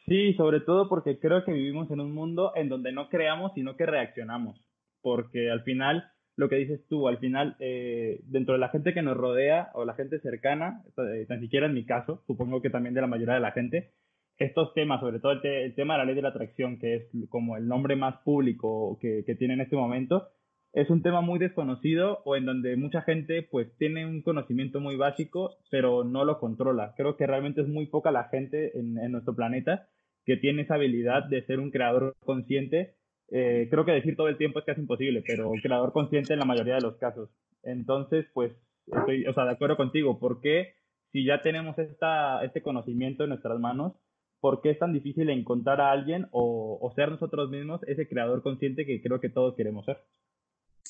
Sí, sobre todo porque creo que vivimos en un mundo en donde no creamos, sino que reaccionamos. Porque al final lo que dices tú, al final, eh, dentro de la gente que nos rodea o la gente cercana, eh, tan siquiera en mi caso, supongo que también de la mayoría de la gente, estos temas, sobre todo el, tema de la ley de la atracción, que es como el nombre más público que, que, tiene en este momento, es un tema muy desconocido o en donde mucha gente pues tiene un conocimiento muy básico, pero no lo controla. Creo que realmente es muy poca la gente en, nuestro planeta que tiene esa habilidad de ser un creador consciente eh, creo que decir todo el tiempo es casi imposible, pero creador consciente en la mayoría de los casos. Entonces, pues, estoy, o sea, de acuerdo contigo. ¿Por qué, si ya tenemos esta, este conocimiento en nuestras manos, por qué es tan difícil encontrar a alguien o ser nosotros mismos ese creador consciente que creo que todos queremos ser?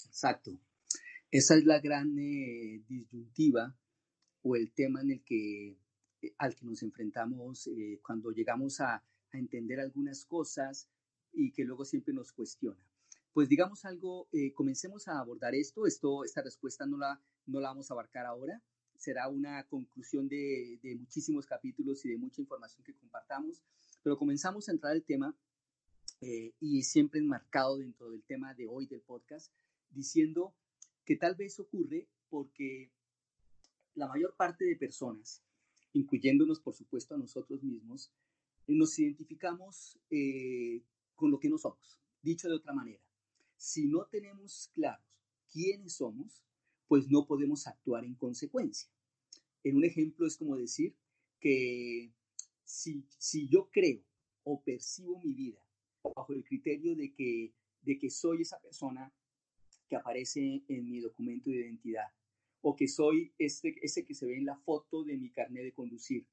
Exacto. Esa es la gran eh, disyuntiva o el tema en el que, eh, al que nos enfrentamos cuando llegamos a, entender algunas cosas y que luego siempre nos cuestiona. Pues digamos algo, eh, comencemos a abordar esto. esto esta respuesta no la, no la vamos a abarcar ahora, será una conclusión de, de, muchísimos capítulos y de mucha información que compartamos, pero comenzamos a entrar al tema eh, y siempre enmarcado dentro del tema de hoy del podcast, diciendo que tal vez ocurre porque la mayor parte de personas, incluyéndonos por supuesto a nosotros mismos, nos identificamos eh, con lo que no somos. Dicho de otra manera, si no tenemos claros quiénes somos, pues no podemos actuar en consecuencia. En un ejemplo es como decir que si, si yo creo o percibo mi vida bajo el criterio de que, de que soy esa persona que aparece en mi documento de identidad, o que soy este, ese que se ve en la foto de mi carnet de conducir,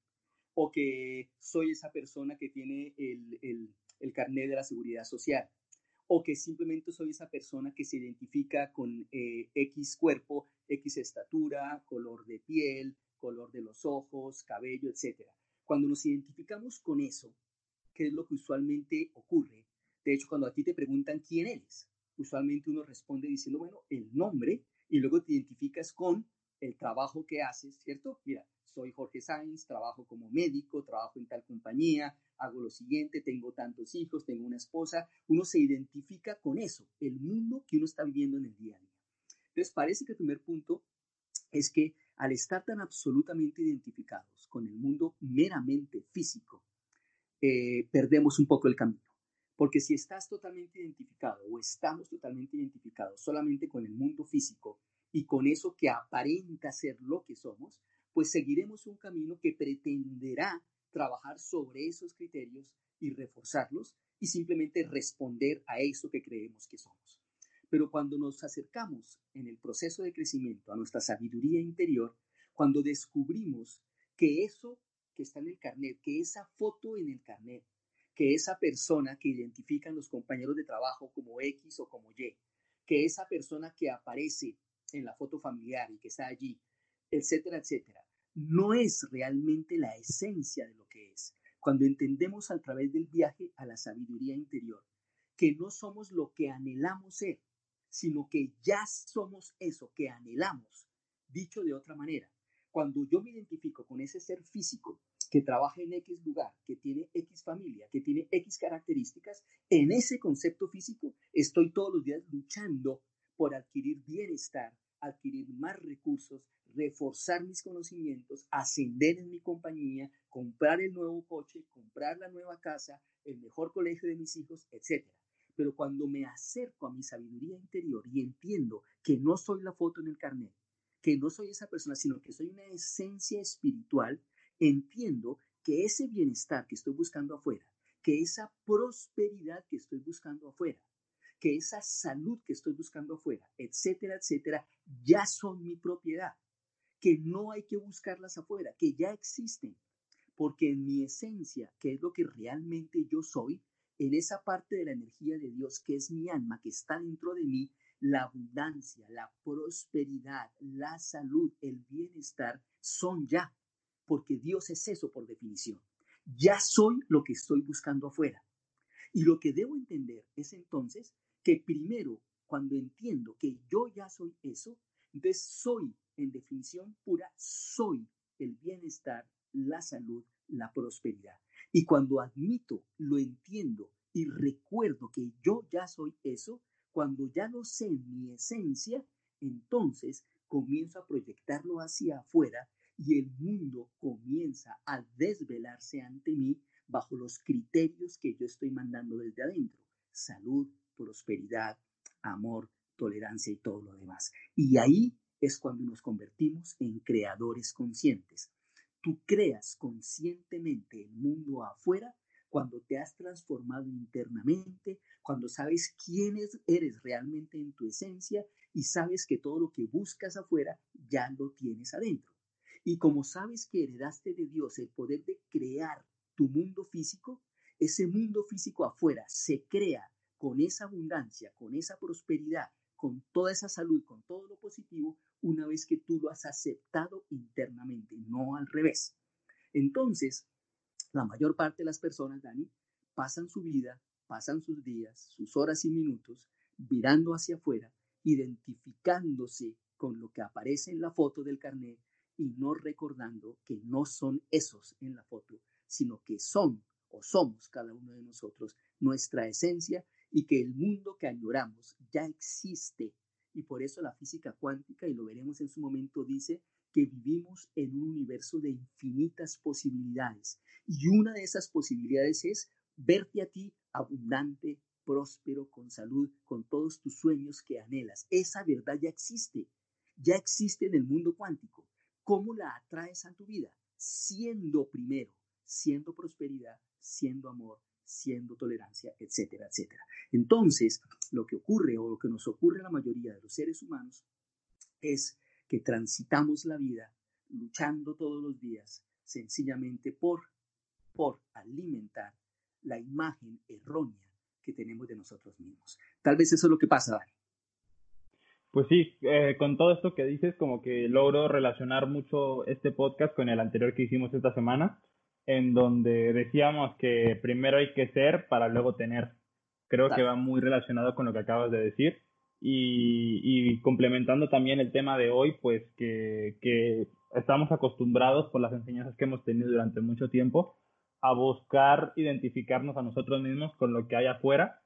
o que soy esa persona que tiene el, el, el carnet de la seguridad social, o que simplemente soy esa persona que se identifica con eh, X cuerpo, X estatura, color de piel, color de los ojos, cabello, etc. Cuando nos identificamos con eso, ¿qué es lo que usualmente ocurre? De hecho, cuando a ti te preguntan quién eres, usualmente uno responde diciendo, bueno, el nombre, y luego te identificas con el trabajo que haces, ¿cierto? Mira, soy Jorge Sainz, trabajo como médico, trabajo en tal compañía, hago lo siguiente, tengo tantos hijos, tengo una esposa, uno se identifica con eso, el mundo que uno está viviendo en el día a día. Entonces, parece que el primer punto es que al estar tan absolutamente identificados con el mundo meramente físico, eh, perdemos un poco el camino. Porque si estás totalmente identificado o estamos totalmente identificados solamente con el mundo físico y con eso que aparenta ser lo que somos, pues seguiremos un camino que pretenderá trabajar sobre esos criterios y reforzarlos y simplemente responder a eso que creemos que somos. Pero cuando nos acercamos en el proceso de crecimiento a nuestra sabiduría interior, cuando descubrimos que eso que está en el carnet, que esa foto en el carnet, que esa persona que identifican los compañeros de trabajo como X o como Y, que esa persona que aparece en la foto familiar y que está allí, etcétera, etcétera, no es realmente la esencia de lo que es. Cuando entendemos a través del viaje a la sabiduría interior, que no somos lo que anhelamos ser, sino que ya somos eso que anhelamos. Dicho de otra manera, cuando yo me identifico con ese ser físico que trabaja en X lugar, que tiene X familia, que tiene X características, en ese concepto físico estoy todos los días luchando por adquirir bienestar, adquirir más recursos, reforzar mis conocimientos, ascender en mi compañía, comprar el nuevo coche, comprar la nueva casa, el mejor colegio de mis hijos, etc. Pero cuando me acerco a mi sabiduría interior y entiendo que no soy la foto en el carnet, que no soy esa persona, sino que soy una esencia espiritual, entiendo que ese bienestar que estoy buscando afuera, que esa prosperidad que estoy buscando afuera, que esa salud que estoy buscando afuera, etcétera, etcétera, ya son mi propiedad que no hay que buscarlas afuera, que ya existen, porque en mi esencia, que es lo que realmente yo soy, en esa parte de la energía de Dios que es mi alma, que está dentro de mí, la abundancia, la prosperidad, la salud, el bienestar son ya, porque Dios es eso por definición. Ya soy lo que estoy buscando afuera. Y lo que debo entender es entonces que primero, cuando entiendo que yo ya soy eso, entonces soy en definición pura, soy el bienestar, la salud, la prosperidad. Y cuando admito, lo entiendo y recuerdo que yo ya soy eso, cuando ya lo sé en mi esencia, entonces comienzo a proyectarlo hacia afuera y el mundo comienza a desvelarse ante mí bajo los criterios que yo estoy mandando desde adentro. Salud, prosperidad, amor, tolerancia y todo lo demás. Y ahí es cuando nos convertimos en creadores conscientes. Tú creas conscientemente el mundo afuera cuando te has transformado internamente, cuando sabes quién eres realmente en tu esencia y sabes que todo lo que buscas afuera ya lo tienes adentro. Y como sabes que heredaste de Dios el poder de crear tu mundo físico, ese mundo físico afuera se crea con esa abundancia, con esa prosperidad, con toda esa salud, con todo lo positivo, una vez que tú lo has aceptado internamente, no al revés. Entonces, la mayor parte de las personas, Dani, pasan su vida, pasan sus días, sus horas y minutos mirando hacia afuera, identificándose con lo que aparece en la foto del carnet y no recordando que no son esos en la foto, sino que son o somos cada uno de nosotros nuestra esencia y que el mundo que añoramos ya existe. Y por eso la física cuántica, y lo veremos en su momento, dice que vivimos en un universo de infinitas posibilidades. Y una de esas posibilidades es verte a ti abundante, próspero, con salud, con todos tus sueños que anhelas. Esa verdad ya existe, ya existe en el mundo cuántico. ¿Cómo la atraes a tu vida? Siendo primero, siendo prosperidad, siendo amor, siendo tolerancia, etcétera, etcétera. Entonces, lo que ocurre o lo que nos ocurre a la mayoría de los seres humanos es que transitamos la vida luchando todos los días sencillamente por, por alimentar la imagen errónea que tenemos de nosotros mismos. Tal vez eso es lo que pasa, Dani. Pues sí, eh, con todo esto que dices, como que logro relacionar mucho este podcast con el anterior que hicimos esta semana, en donde decíamos que primero hay que ser para luego tener. Creo que va muy relacionado con lo que acabas de decir. Y, y complementando también el tema de hoy, pues que, que estamos acostumbrados por las enseñanzas que hemos tenido durante mucho tiempo a buscar identificarnos a nosotros mismos con lo que hay afuera,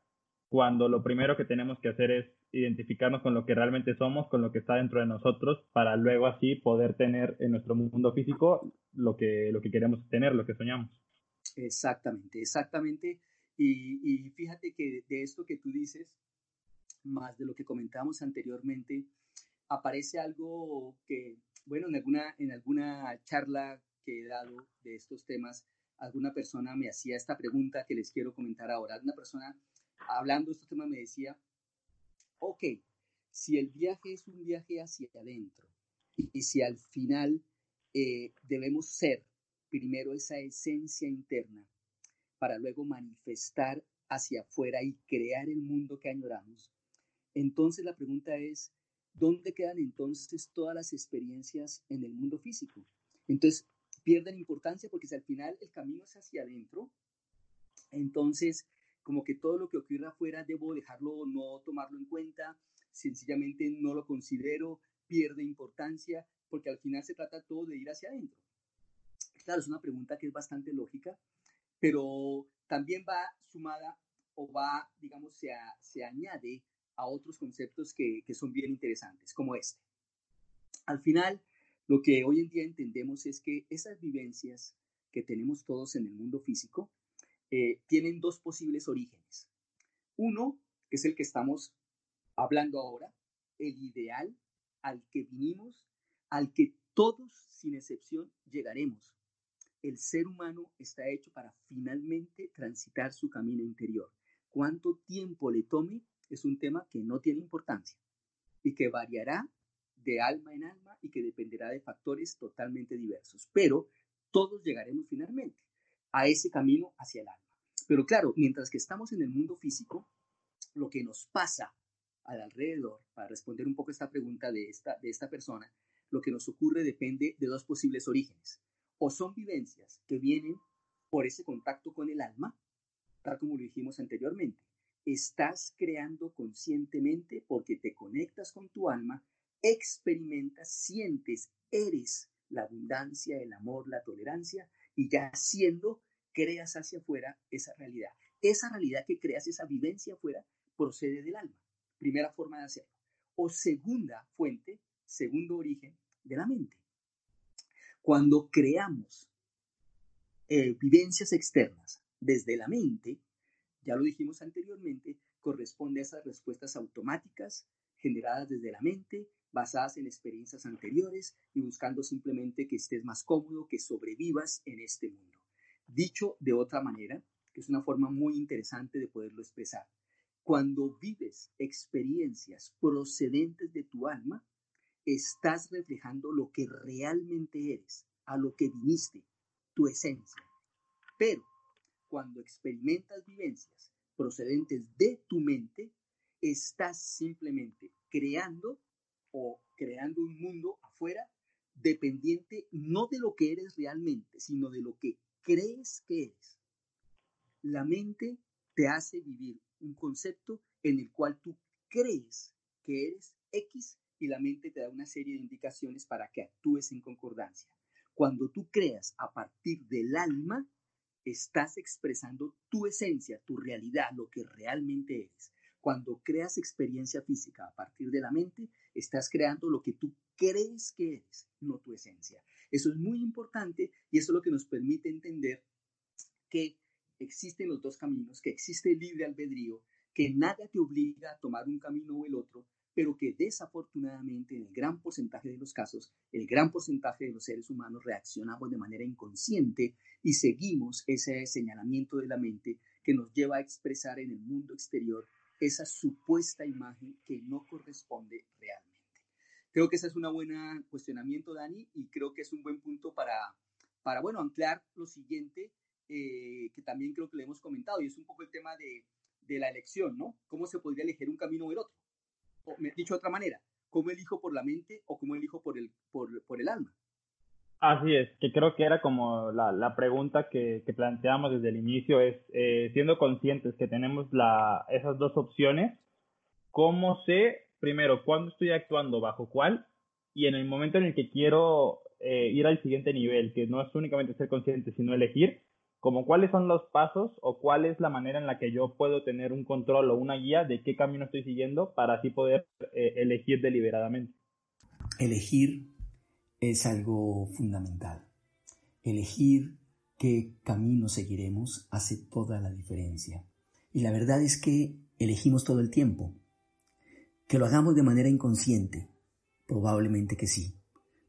cuando lo primero que tenemos que hacer es identificarnos con lo que realmente somos, con lo que está dentro de nosotros, para luego así poder tener en nuestro mundo físico lo que, lo que queremos tener, lo que soñamos. Exactamente, exactamente. Y, y fíjate que de esto que tú dices, más de lo que comentamos anteriormente, aparece algo que, bueno, en alguna, en alguna charla que he dado de estos temas, alguna persona me hacía esta pregunta que les quiero comentar ahora. Una persona hablando de estos temas me decía, ok, si el viaje es un viaje hacia adentro y, si al final eh, debemos ser primero esa esencia interna para luego manifestar hacia afuera y crear el mundo que añoramos, entonces la pregunta es, ¿dónde quedan entonces todas las experiencias en el mundo físico? Entonces, pierden importancia porque si al final el camino es hacia adentro, entonces como que todo lo que ocurra afuera debo dejarlo no tomarlo en cuenta, sencillamente no lo considero, pierde importancia, porque al final se trata todo de ir hacia adentro. Claro, es una pregunta que es bastante lógica, pero también va sumada o va, digamos, se, se añade a otros conceptos que, que son bien interesantes, como este. Al final, lo que hoy en día entendemos es que esas vivencias que tenemos todos en el mundo físico eh, tienen dos posibles orígenes. Uno, es el que estamos hablando ahora, el ideal al que vinimos, al que todos, sin excepción, llegaremos. El ser humano está hecho para finalmente transitar su camino interior. Cuánto tiempo le tome es un tema que no tiene importancia y que variará de alma en alma y que dependerá de factores totalmente diversos. Pero todos llegaremos finalmente a ese camino hacia el alma. Pero claro, mientras que estamos en el mundo físico, lo que nos pasa al alrededor, para responder un poco esta pregunta de esta, de esta persona, lo que nos ocurre depende de dos posibles orígenes. O son vivencias que vienen por ese contacto con el alma, tal como lo dijimos anteriormente. Estás creando conscientemente porque te conectas con tu alma experimentas, sientes, eres la abundancia, el amor, la tolerancia y ya siendo, creas hacia afuera esa realidad. Esa realidad que creas, esa vivencia afuera, procede del alma. Primera forma de hacerlo. O segunda fuente, segundo origen, de la mente. Cuando creamos eh, vivencias externas desde la mente, ya lo dijimos anteriormente, corresponde a esas respuestas automáticas generadas desde la mente basadas en experiencias anteriores y buscando simplemente que estés más cómodo, que sobrevivas en este mundo. Dicho de otra manera, que es una forma muy interesante de poderlo expresar, cuando vives experiencias procedentes de tu alma, estás reflejando lo que realmente eres, a lo que viniste, tu esencia. Pero cuando experimentas vivencias procedentes de tu mente, estás simplemente creando o creando un mundo afuera dependiente no de lo que eres realmente, sino de lo que crees que eres. La mente te hace vivir un concepto en el cual tú crees que eres X y la mente te da una serie de indicaciones para que actúes en concordancia. Cuando tú creas a partir del alma, estás expresando tu esencia, tu realidad, lo que realmente eres. Cuando creas experiencia física a partir de la mente, estás creando lo que tú crees que eres, no tu esencia. Eso es muy importante y eso es lo que nos permite entender que existen los dos caminos, que existe el libre albedrío, que nada te obliga a tomar un camino o el otro, pero que desafortunadamente en el gran porcentaje de los casos, el gran porcentaje de los seres humanos reaccionamos de manera inconsciente y seguimos ese señalamiento de la mente que nos lleva a expresar en el mundo exterior esa supuesta imagen que no corresponde realmente. Creo que ese es un buen cuestionamiento, Dani, y creo que es un buen punto para, para bueno, anclar lo siguiente, eh, que también creo que le hemos comentado, y es un poco el tema de, de la elección, ¿no? ¿Cómo se podría elegir un camino o el otro? O, dicho de otra manera, ¿cómo elijo por la mente o cómo elijo por el, por, por el alma? Así es, que creo que era como la, la pregunta que, que, planteamos desde el inicio, es eh, siendo conscientes que tenemos la, esas dos opciones, ¿cómo sé, primero, cuándo estoy actuando bajo cuál? Y en el momento en el que quiero eh, ir al siguiente nivel, que no es únicamente ser consciente, sino elegir, como cuáles son los pasos o cuál es la manera en la que yo puedo tener un control o una guía de qué camino estoy siguiendo para así poder eh, elegir deliberadamente. Elegir es algo fundamental. Elegir qué camino seguiremos hace toda la diferencia. Y la verdad es que elegimos todo el tiempo. Que lo hagamos de manera inconsciente, probablemente que sí,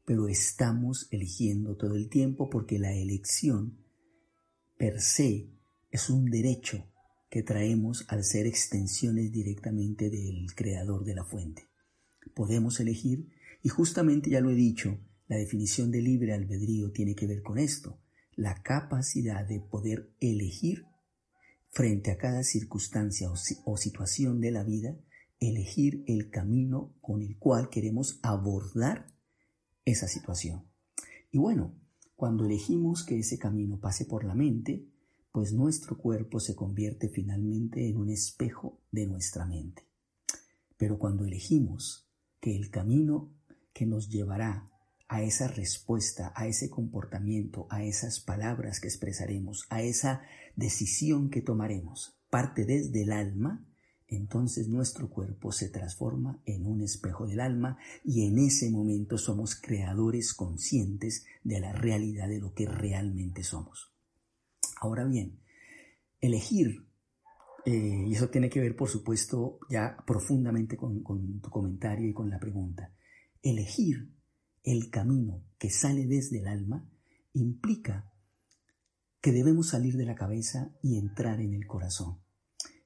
pero estamos eligiendo todo el tiempo porque la elección per se es un derecho que traemos al ser extensiones directamente del creador de la fuente. Podemos elegir, y justamente ya lo he dicho, la definición de libre albedrío tiene que ver con esto, la capacidad de poder elegir frente a cada circunstancia o, situación de la vida, elegir el camino con el cual queremos abordar esa situación. Y bueno, cuando elegimos que ese camino pase por la mente, pues nuestro cuerpo se convierte finalmente en un espejo de nuestra mente. Pero cuando elegimos que el camino que nos llevará a esa respuesta, a ese comportamiento, a esas palabras que expresaremos, a esa decisión que tomaremos, parte desde el alma, entonces nuestro cuerpo se transforma en un espejo del alma y en ese momento somos creadores conscientes de la realidad de lo que realmente somos. Ahora bien, elegir, eh, y eso tiene que ver por supuesto ya profundamente con, con tu comentario y con la pregunta, elegir el camino que sale desde el alma implica que debemos salir de la cabeza y entrar en el corazón.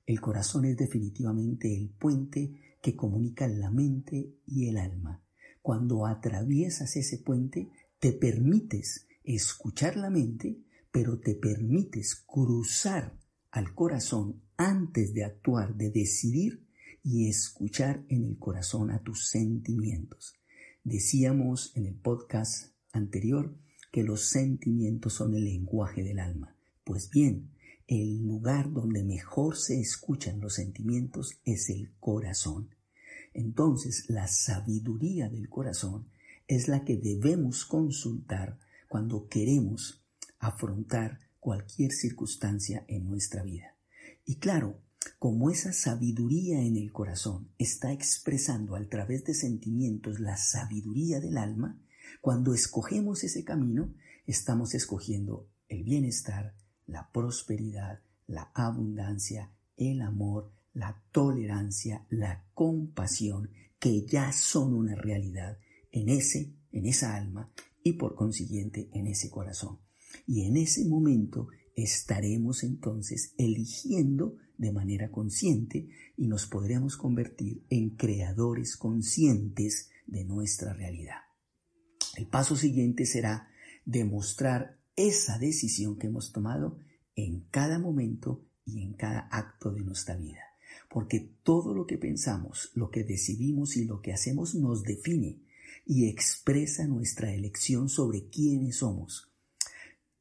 El corazón es definitivamente el puente que comunica la mente y el alma. Cuando atraviesas ese puente, te permites escuchar la mente, pero te permites cruzar al corazón antes de actuar, de decidir y escuchar en el corazón a tus sentimientos. Decíamos en el podcast anterior que los sentimientos son el lenguaje del alma. Pues bien, el lugar donde mejor se escuchan los sentimientos es el corazón. Entonces, la sabiduría del corazón es la que debemos consultar cuando queremos afrontar cualquier circunstancia en nuestra vida. Y claro, como esa sabiduría en el corazón está expresando a través de sentimientos la sabiduría del alma, cuando escogemos ese camino, estamos escogiendo el bienestar, la prosperidad, la abundancia, el amor, la tolerancia, la compasión, que ya son una realidad en ese, en esa alma y por consiguiente en ese corazón. Y en ese momento estaremos entonces eligiendo de manera consciente y nos podremos convertir en creadores conscientes de nuestra realidad. El paso siguiente será demostrar esa decisión que hemos tomado en cada momento y en cada acto de nuestra vida. Porque todo lo que pensamos, lo que decidimos y lo que hacemos nos define y expresa nuestra elección sobre quiénes somos.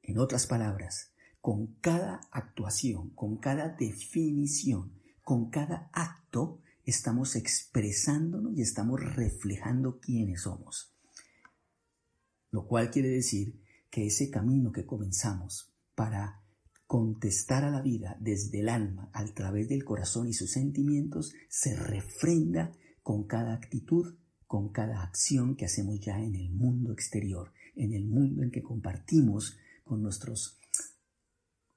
En otras palabras, con cada actuación, con cada definición, con cada acto, estamos expresándonos y estamos reflejando quiénes somos. Lo cual quiere decir que ese camino que comenzamos para contestar a la vida desde el alma, a través del corazón y sus sentimientos, se refrenda con cada actitud, con cada acción que hacemos ya en el mundo exterior, en el mundo en que compartimos con nuestros,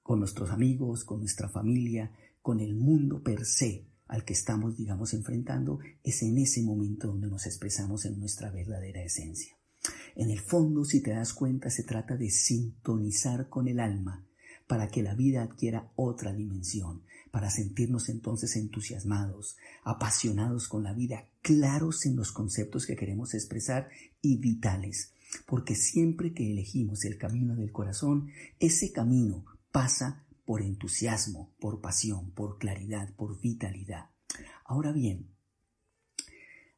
con nuestros amigos, con nuestra familia, con el mundo per se al que estamos, digamos, enfrentando, es en ese momento donde nos expresamos en nuestra verdadera esencia. En el fondo, si te das cuenta, se trata de sintonizar con el alma para que la vida adquiera otra dimensión, para sentirnos entonces entusiasmados, apasionados con la vida, claros en los conceptos que queremos expresar y vitales, porque siempre que elegimos el camino del corazón, ese camino pasa por entusiasmo, por pasión, por claridad, por vitalidad. Ahora bien,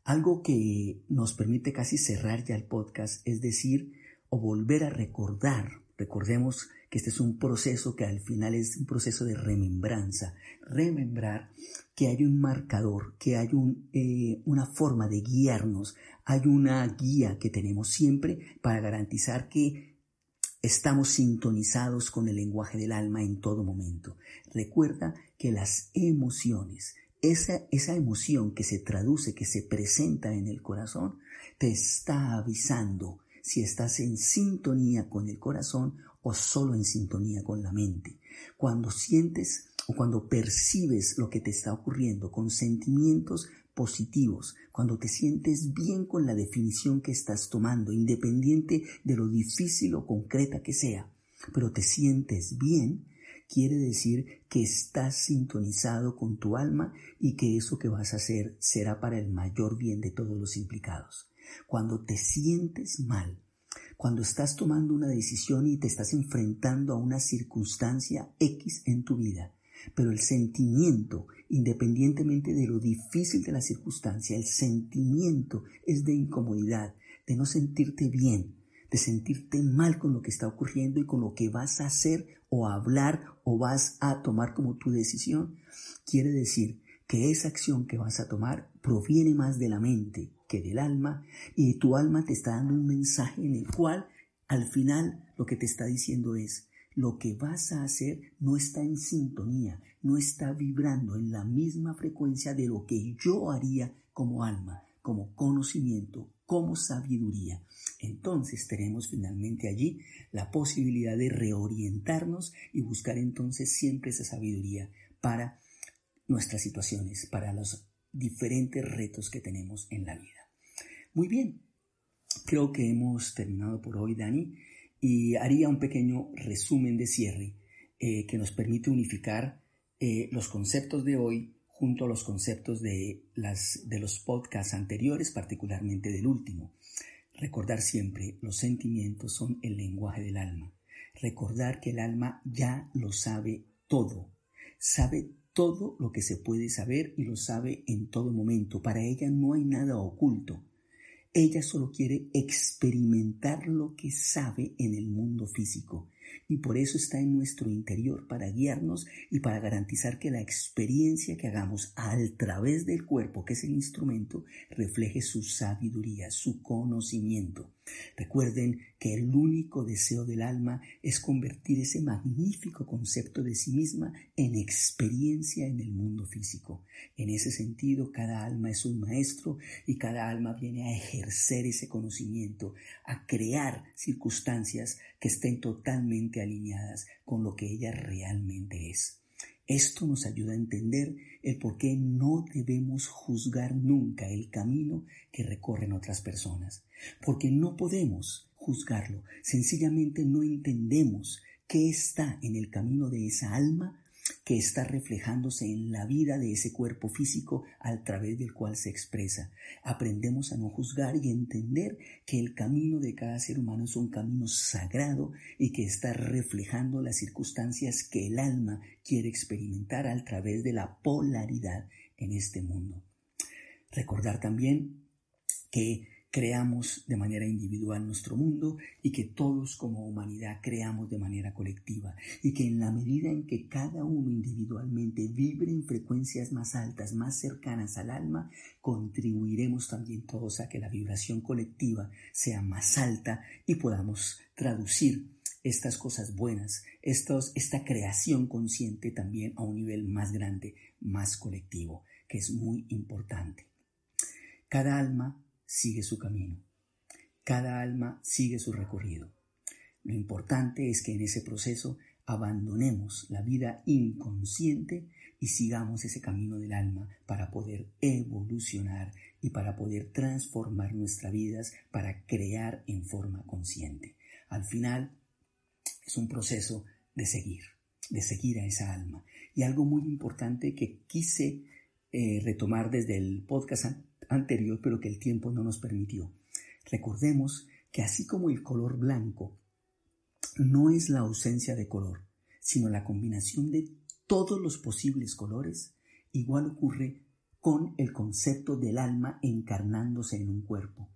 algo que nos permite casi cerrar ya el podcast es decir, o volver a recordar, recordemos que este es un proceso que al final es un proceso de remembranza, remembrar que hay un marcador, que hay eh, una forma de guiarnos, hay una guía que tenemos siempre para garantizar que estamos sintonizados con el lenguaje del alma en todo momento. Recuerda que las emociones, esa, esa emoción que se traduce, que se presenta en el corazón, te está avisando si estás en sintonía con el corazón o solo en sintonía con la mente. Cuando sientes o cuando percibes lo que te está ocurriendo con sentimientos positivos, cuando te sientes bien con la definición que estás tomando, independiente de lo difícil o concreta que sea, pero te sientes bien, quiere decir que estás sintonizado con tu alma y que eso que vas a hacer será para el mayor bien de todos los implicados. Cuando te sientes mal, cuando estás tomando una decisión y te estás enfrentando a una circunstancia X en tu vida, pero el sentimiento, independientemente de lo difícil de la circunstancia, el sentimiento es de incomodidad, de no sentirte bien, de sentirte mal con lo que está ocurriendo y con lo que vas a hacer o hablar o vas a tomar como tu decisión, quiere decir que esa acción que vas a tomar proviene más de la mente que del alma y tu alma te está dando un mensaje en el cual al final lo que te está diciendo es lo que vas a hacer no está en sintonía, no está vibrando en la misma frecuencia de lo que yo haría como alma, como conocimiento, como sabiduría. Entonces tenemos finalmente allí la posibilidad de reorientarnos y buscar entonces siempre esa sabiduría para nuestras situaciones, para los diferentes retos que tenemos en la vida. Muy bien, creo que hemos terminado por hoy, Dani, y haría un pequeño resumen de cierre eh, que nos permite unificar eh, los conceptos de hoy junto a los conceptos de, las, de los podcasts anteriores, particularmente del último. Recordar siempre, los sentimientos son el lenguaje del alma. Recordar que el alma ya lo sabe todo, sabe todo lo que se puede saber y lo sabe en todo momento. Para ella no hay nada oculto. Ella solo quiere experimentar lo que sabe en el mundo físico y por eso está en nuestro interior para guiarnos y para garantizar que la experiencia que hagamos a través del cuerpo, que es el instrumento, refleje su sabiduría, su conocimiento. Recuerden que el único deseo del alma es convertir ese magnífico concepto de sí misma en experiencia en el mundo físico. En ese sentido, cada alma es un maestro y cada alma viene a ejercer ese conocimiento, a crear circunstancias que estén totalmente alineadas con lo que ella realmente es. Esto nos ayuda a entender el por qué no debemos juzgar nunca el camino que recorren otras personas, porque no podemos juzgarlo, sencillamente no entendemos qué está en el camino de esa alma que está reflejándose en la vida de ese cuerpo físico a través del cual se expresa. Aprendemos a no juzgar y entender que el camino de cada ser humano es un camino sagrado y que está reflejando las circunstancias que el alma quiere experimentar a través de la polaridad en este mundo. Recordar también que creamos de manera individual nuestro mundo y que todos como humanidad creamos de manera colectiva y que en la medida en que cada uno individualmente vibre en frecuencias más altas, más cercanas al alma, contribuiremos también todos a que la vibración colectiva sea más alta y podamos traducir estas cosas buenas, estos, esta creación consciente también a un nivel más grande, más colectivo, que es muy importante. Cada alma sigue su camino. Cada alma sigue su recorrido. Lo importante es que en ese proceso abandonemos la vida inconsciente y sigamos ese camino del alma para poder evolucionar y para poder transformar nuestras vidas para crear en forma consciente. Al final es un proceso de seguir, de seguir a esa alma. Y algo muy importante que quise eh, retomar desde el podcast anterior, pero que el tiempo no nos permitió. Recordemos que así como el color blanco no es la ausencia de color, sino la combinación de todos los posibles colores, igual ocurre con el concepto del alma encarnándose en un cuerpo.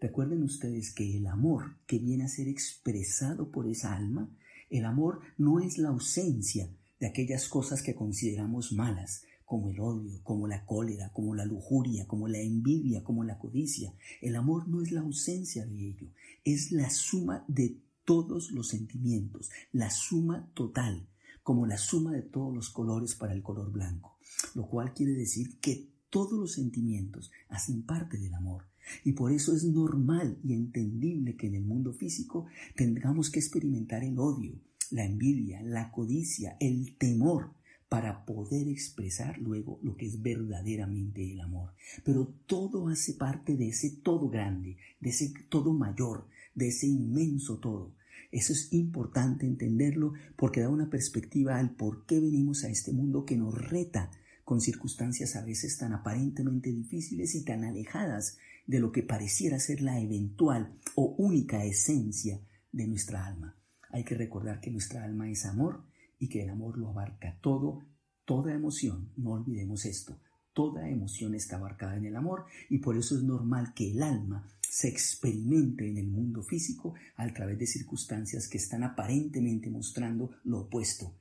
Recuerden ustedes que el amor que viene a ser expresado por esa alma, el amor no es la ausencia de aquellas cosas que consideramos malas, como el odio, como la cólera, como la lujuria, como la envidia, como la codicia. El amor no es la ausencia de ello, es la suma de todos los sentimientos, la suma total, como la suma de todos los colores para el color blanco, lo cual quiere decir que todos los sentimientos hacen parte del amor. Y por eso es normal y entendible que en el mundo físico tengamos que experimentar el odio, la envidia, la codicia, el temor, para poder expresar luego lo que es verdaderamente el amor. Pero todo hace parte de ese todo grande, de ese todo mayor, de ese inmenso todo. Eso es importante entenderlo porque da una perspectiva al por qué venimos a este mundo que nos reta con circunstancias a veces tan aparentemente difíciles y tan alejadas de lo que pareciera ser la eventual o única esencia de nuestra alma. Hay que recordar que nuestra alma es amor y que el amor lo abarca todo, toda emoción, no olvidemos esto, toda emoción está abarcada en el amor y por eso es normal que el alma se experimente en el mundo físico a través de circunstancias que están aparentemente mostrando lo opuesto,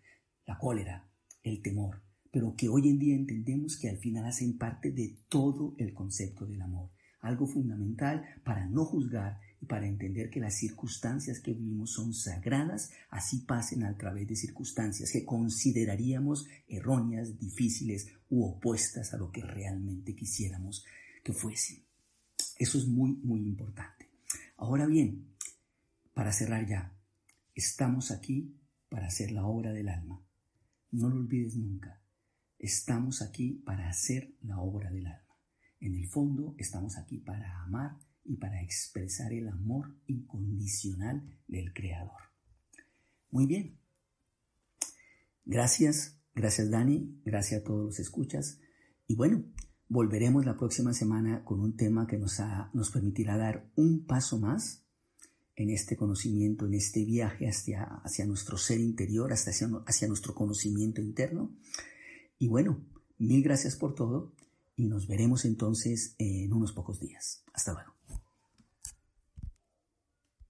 la cólera, el temor, pero que hoy en día entendemos que al final hacen parte de todo el concepto del amor, algo fundamental para no juzgar y para entender que las circunstancias que vivimos son sagradas, así pasen a través de circunstancias que consideraríamos erróneas, difíciles u opuestas a lo que realmente quisiéramos que fuesen. Eso es muy, muy importante. Ahora bien, para cerrar ya, estamos aquí para hacer la obra del alma. No lo olvides nunca. Estamos aquí para hacer la obra del alma. En el fondo, estamos aquí para amar y para expresar el amor incondicional del Creador. Muy bien. Gracias, gracias Dani, gracias a todos los escuchas. Y bueno, volveremos la próxima semana con un tema que nos, nos permitirá dar un paso más en este conocimiento, en este viaje hacia, hacia nuestro ser interior, hasta hacia, hacia nuestro conocimiento interno. Y bueno, mil gracias por todo y nos veremos entonces en unos pocos días. Hasta luego.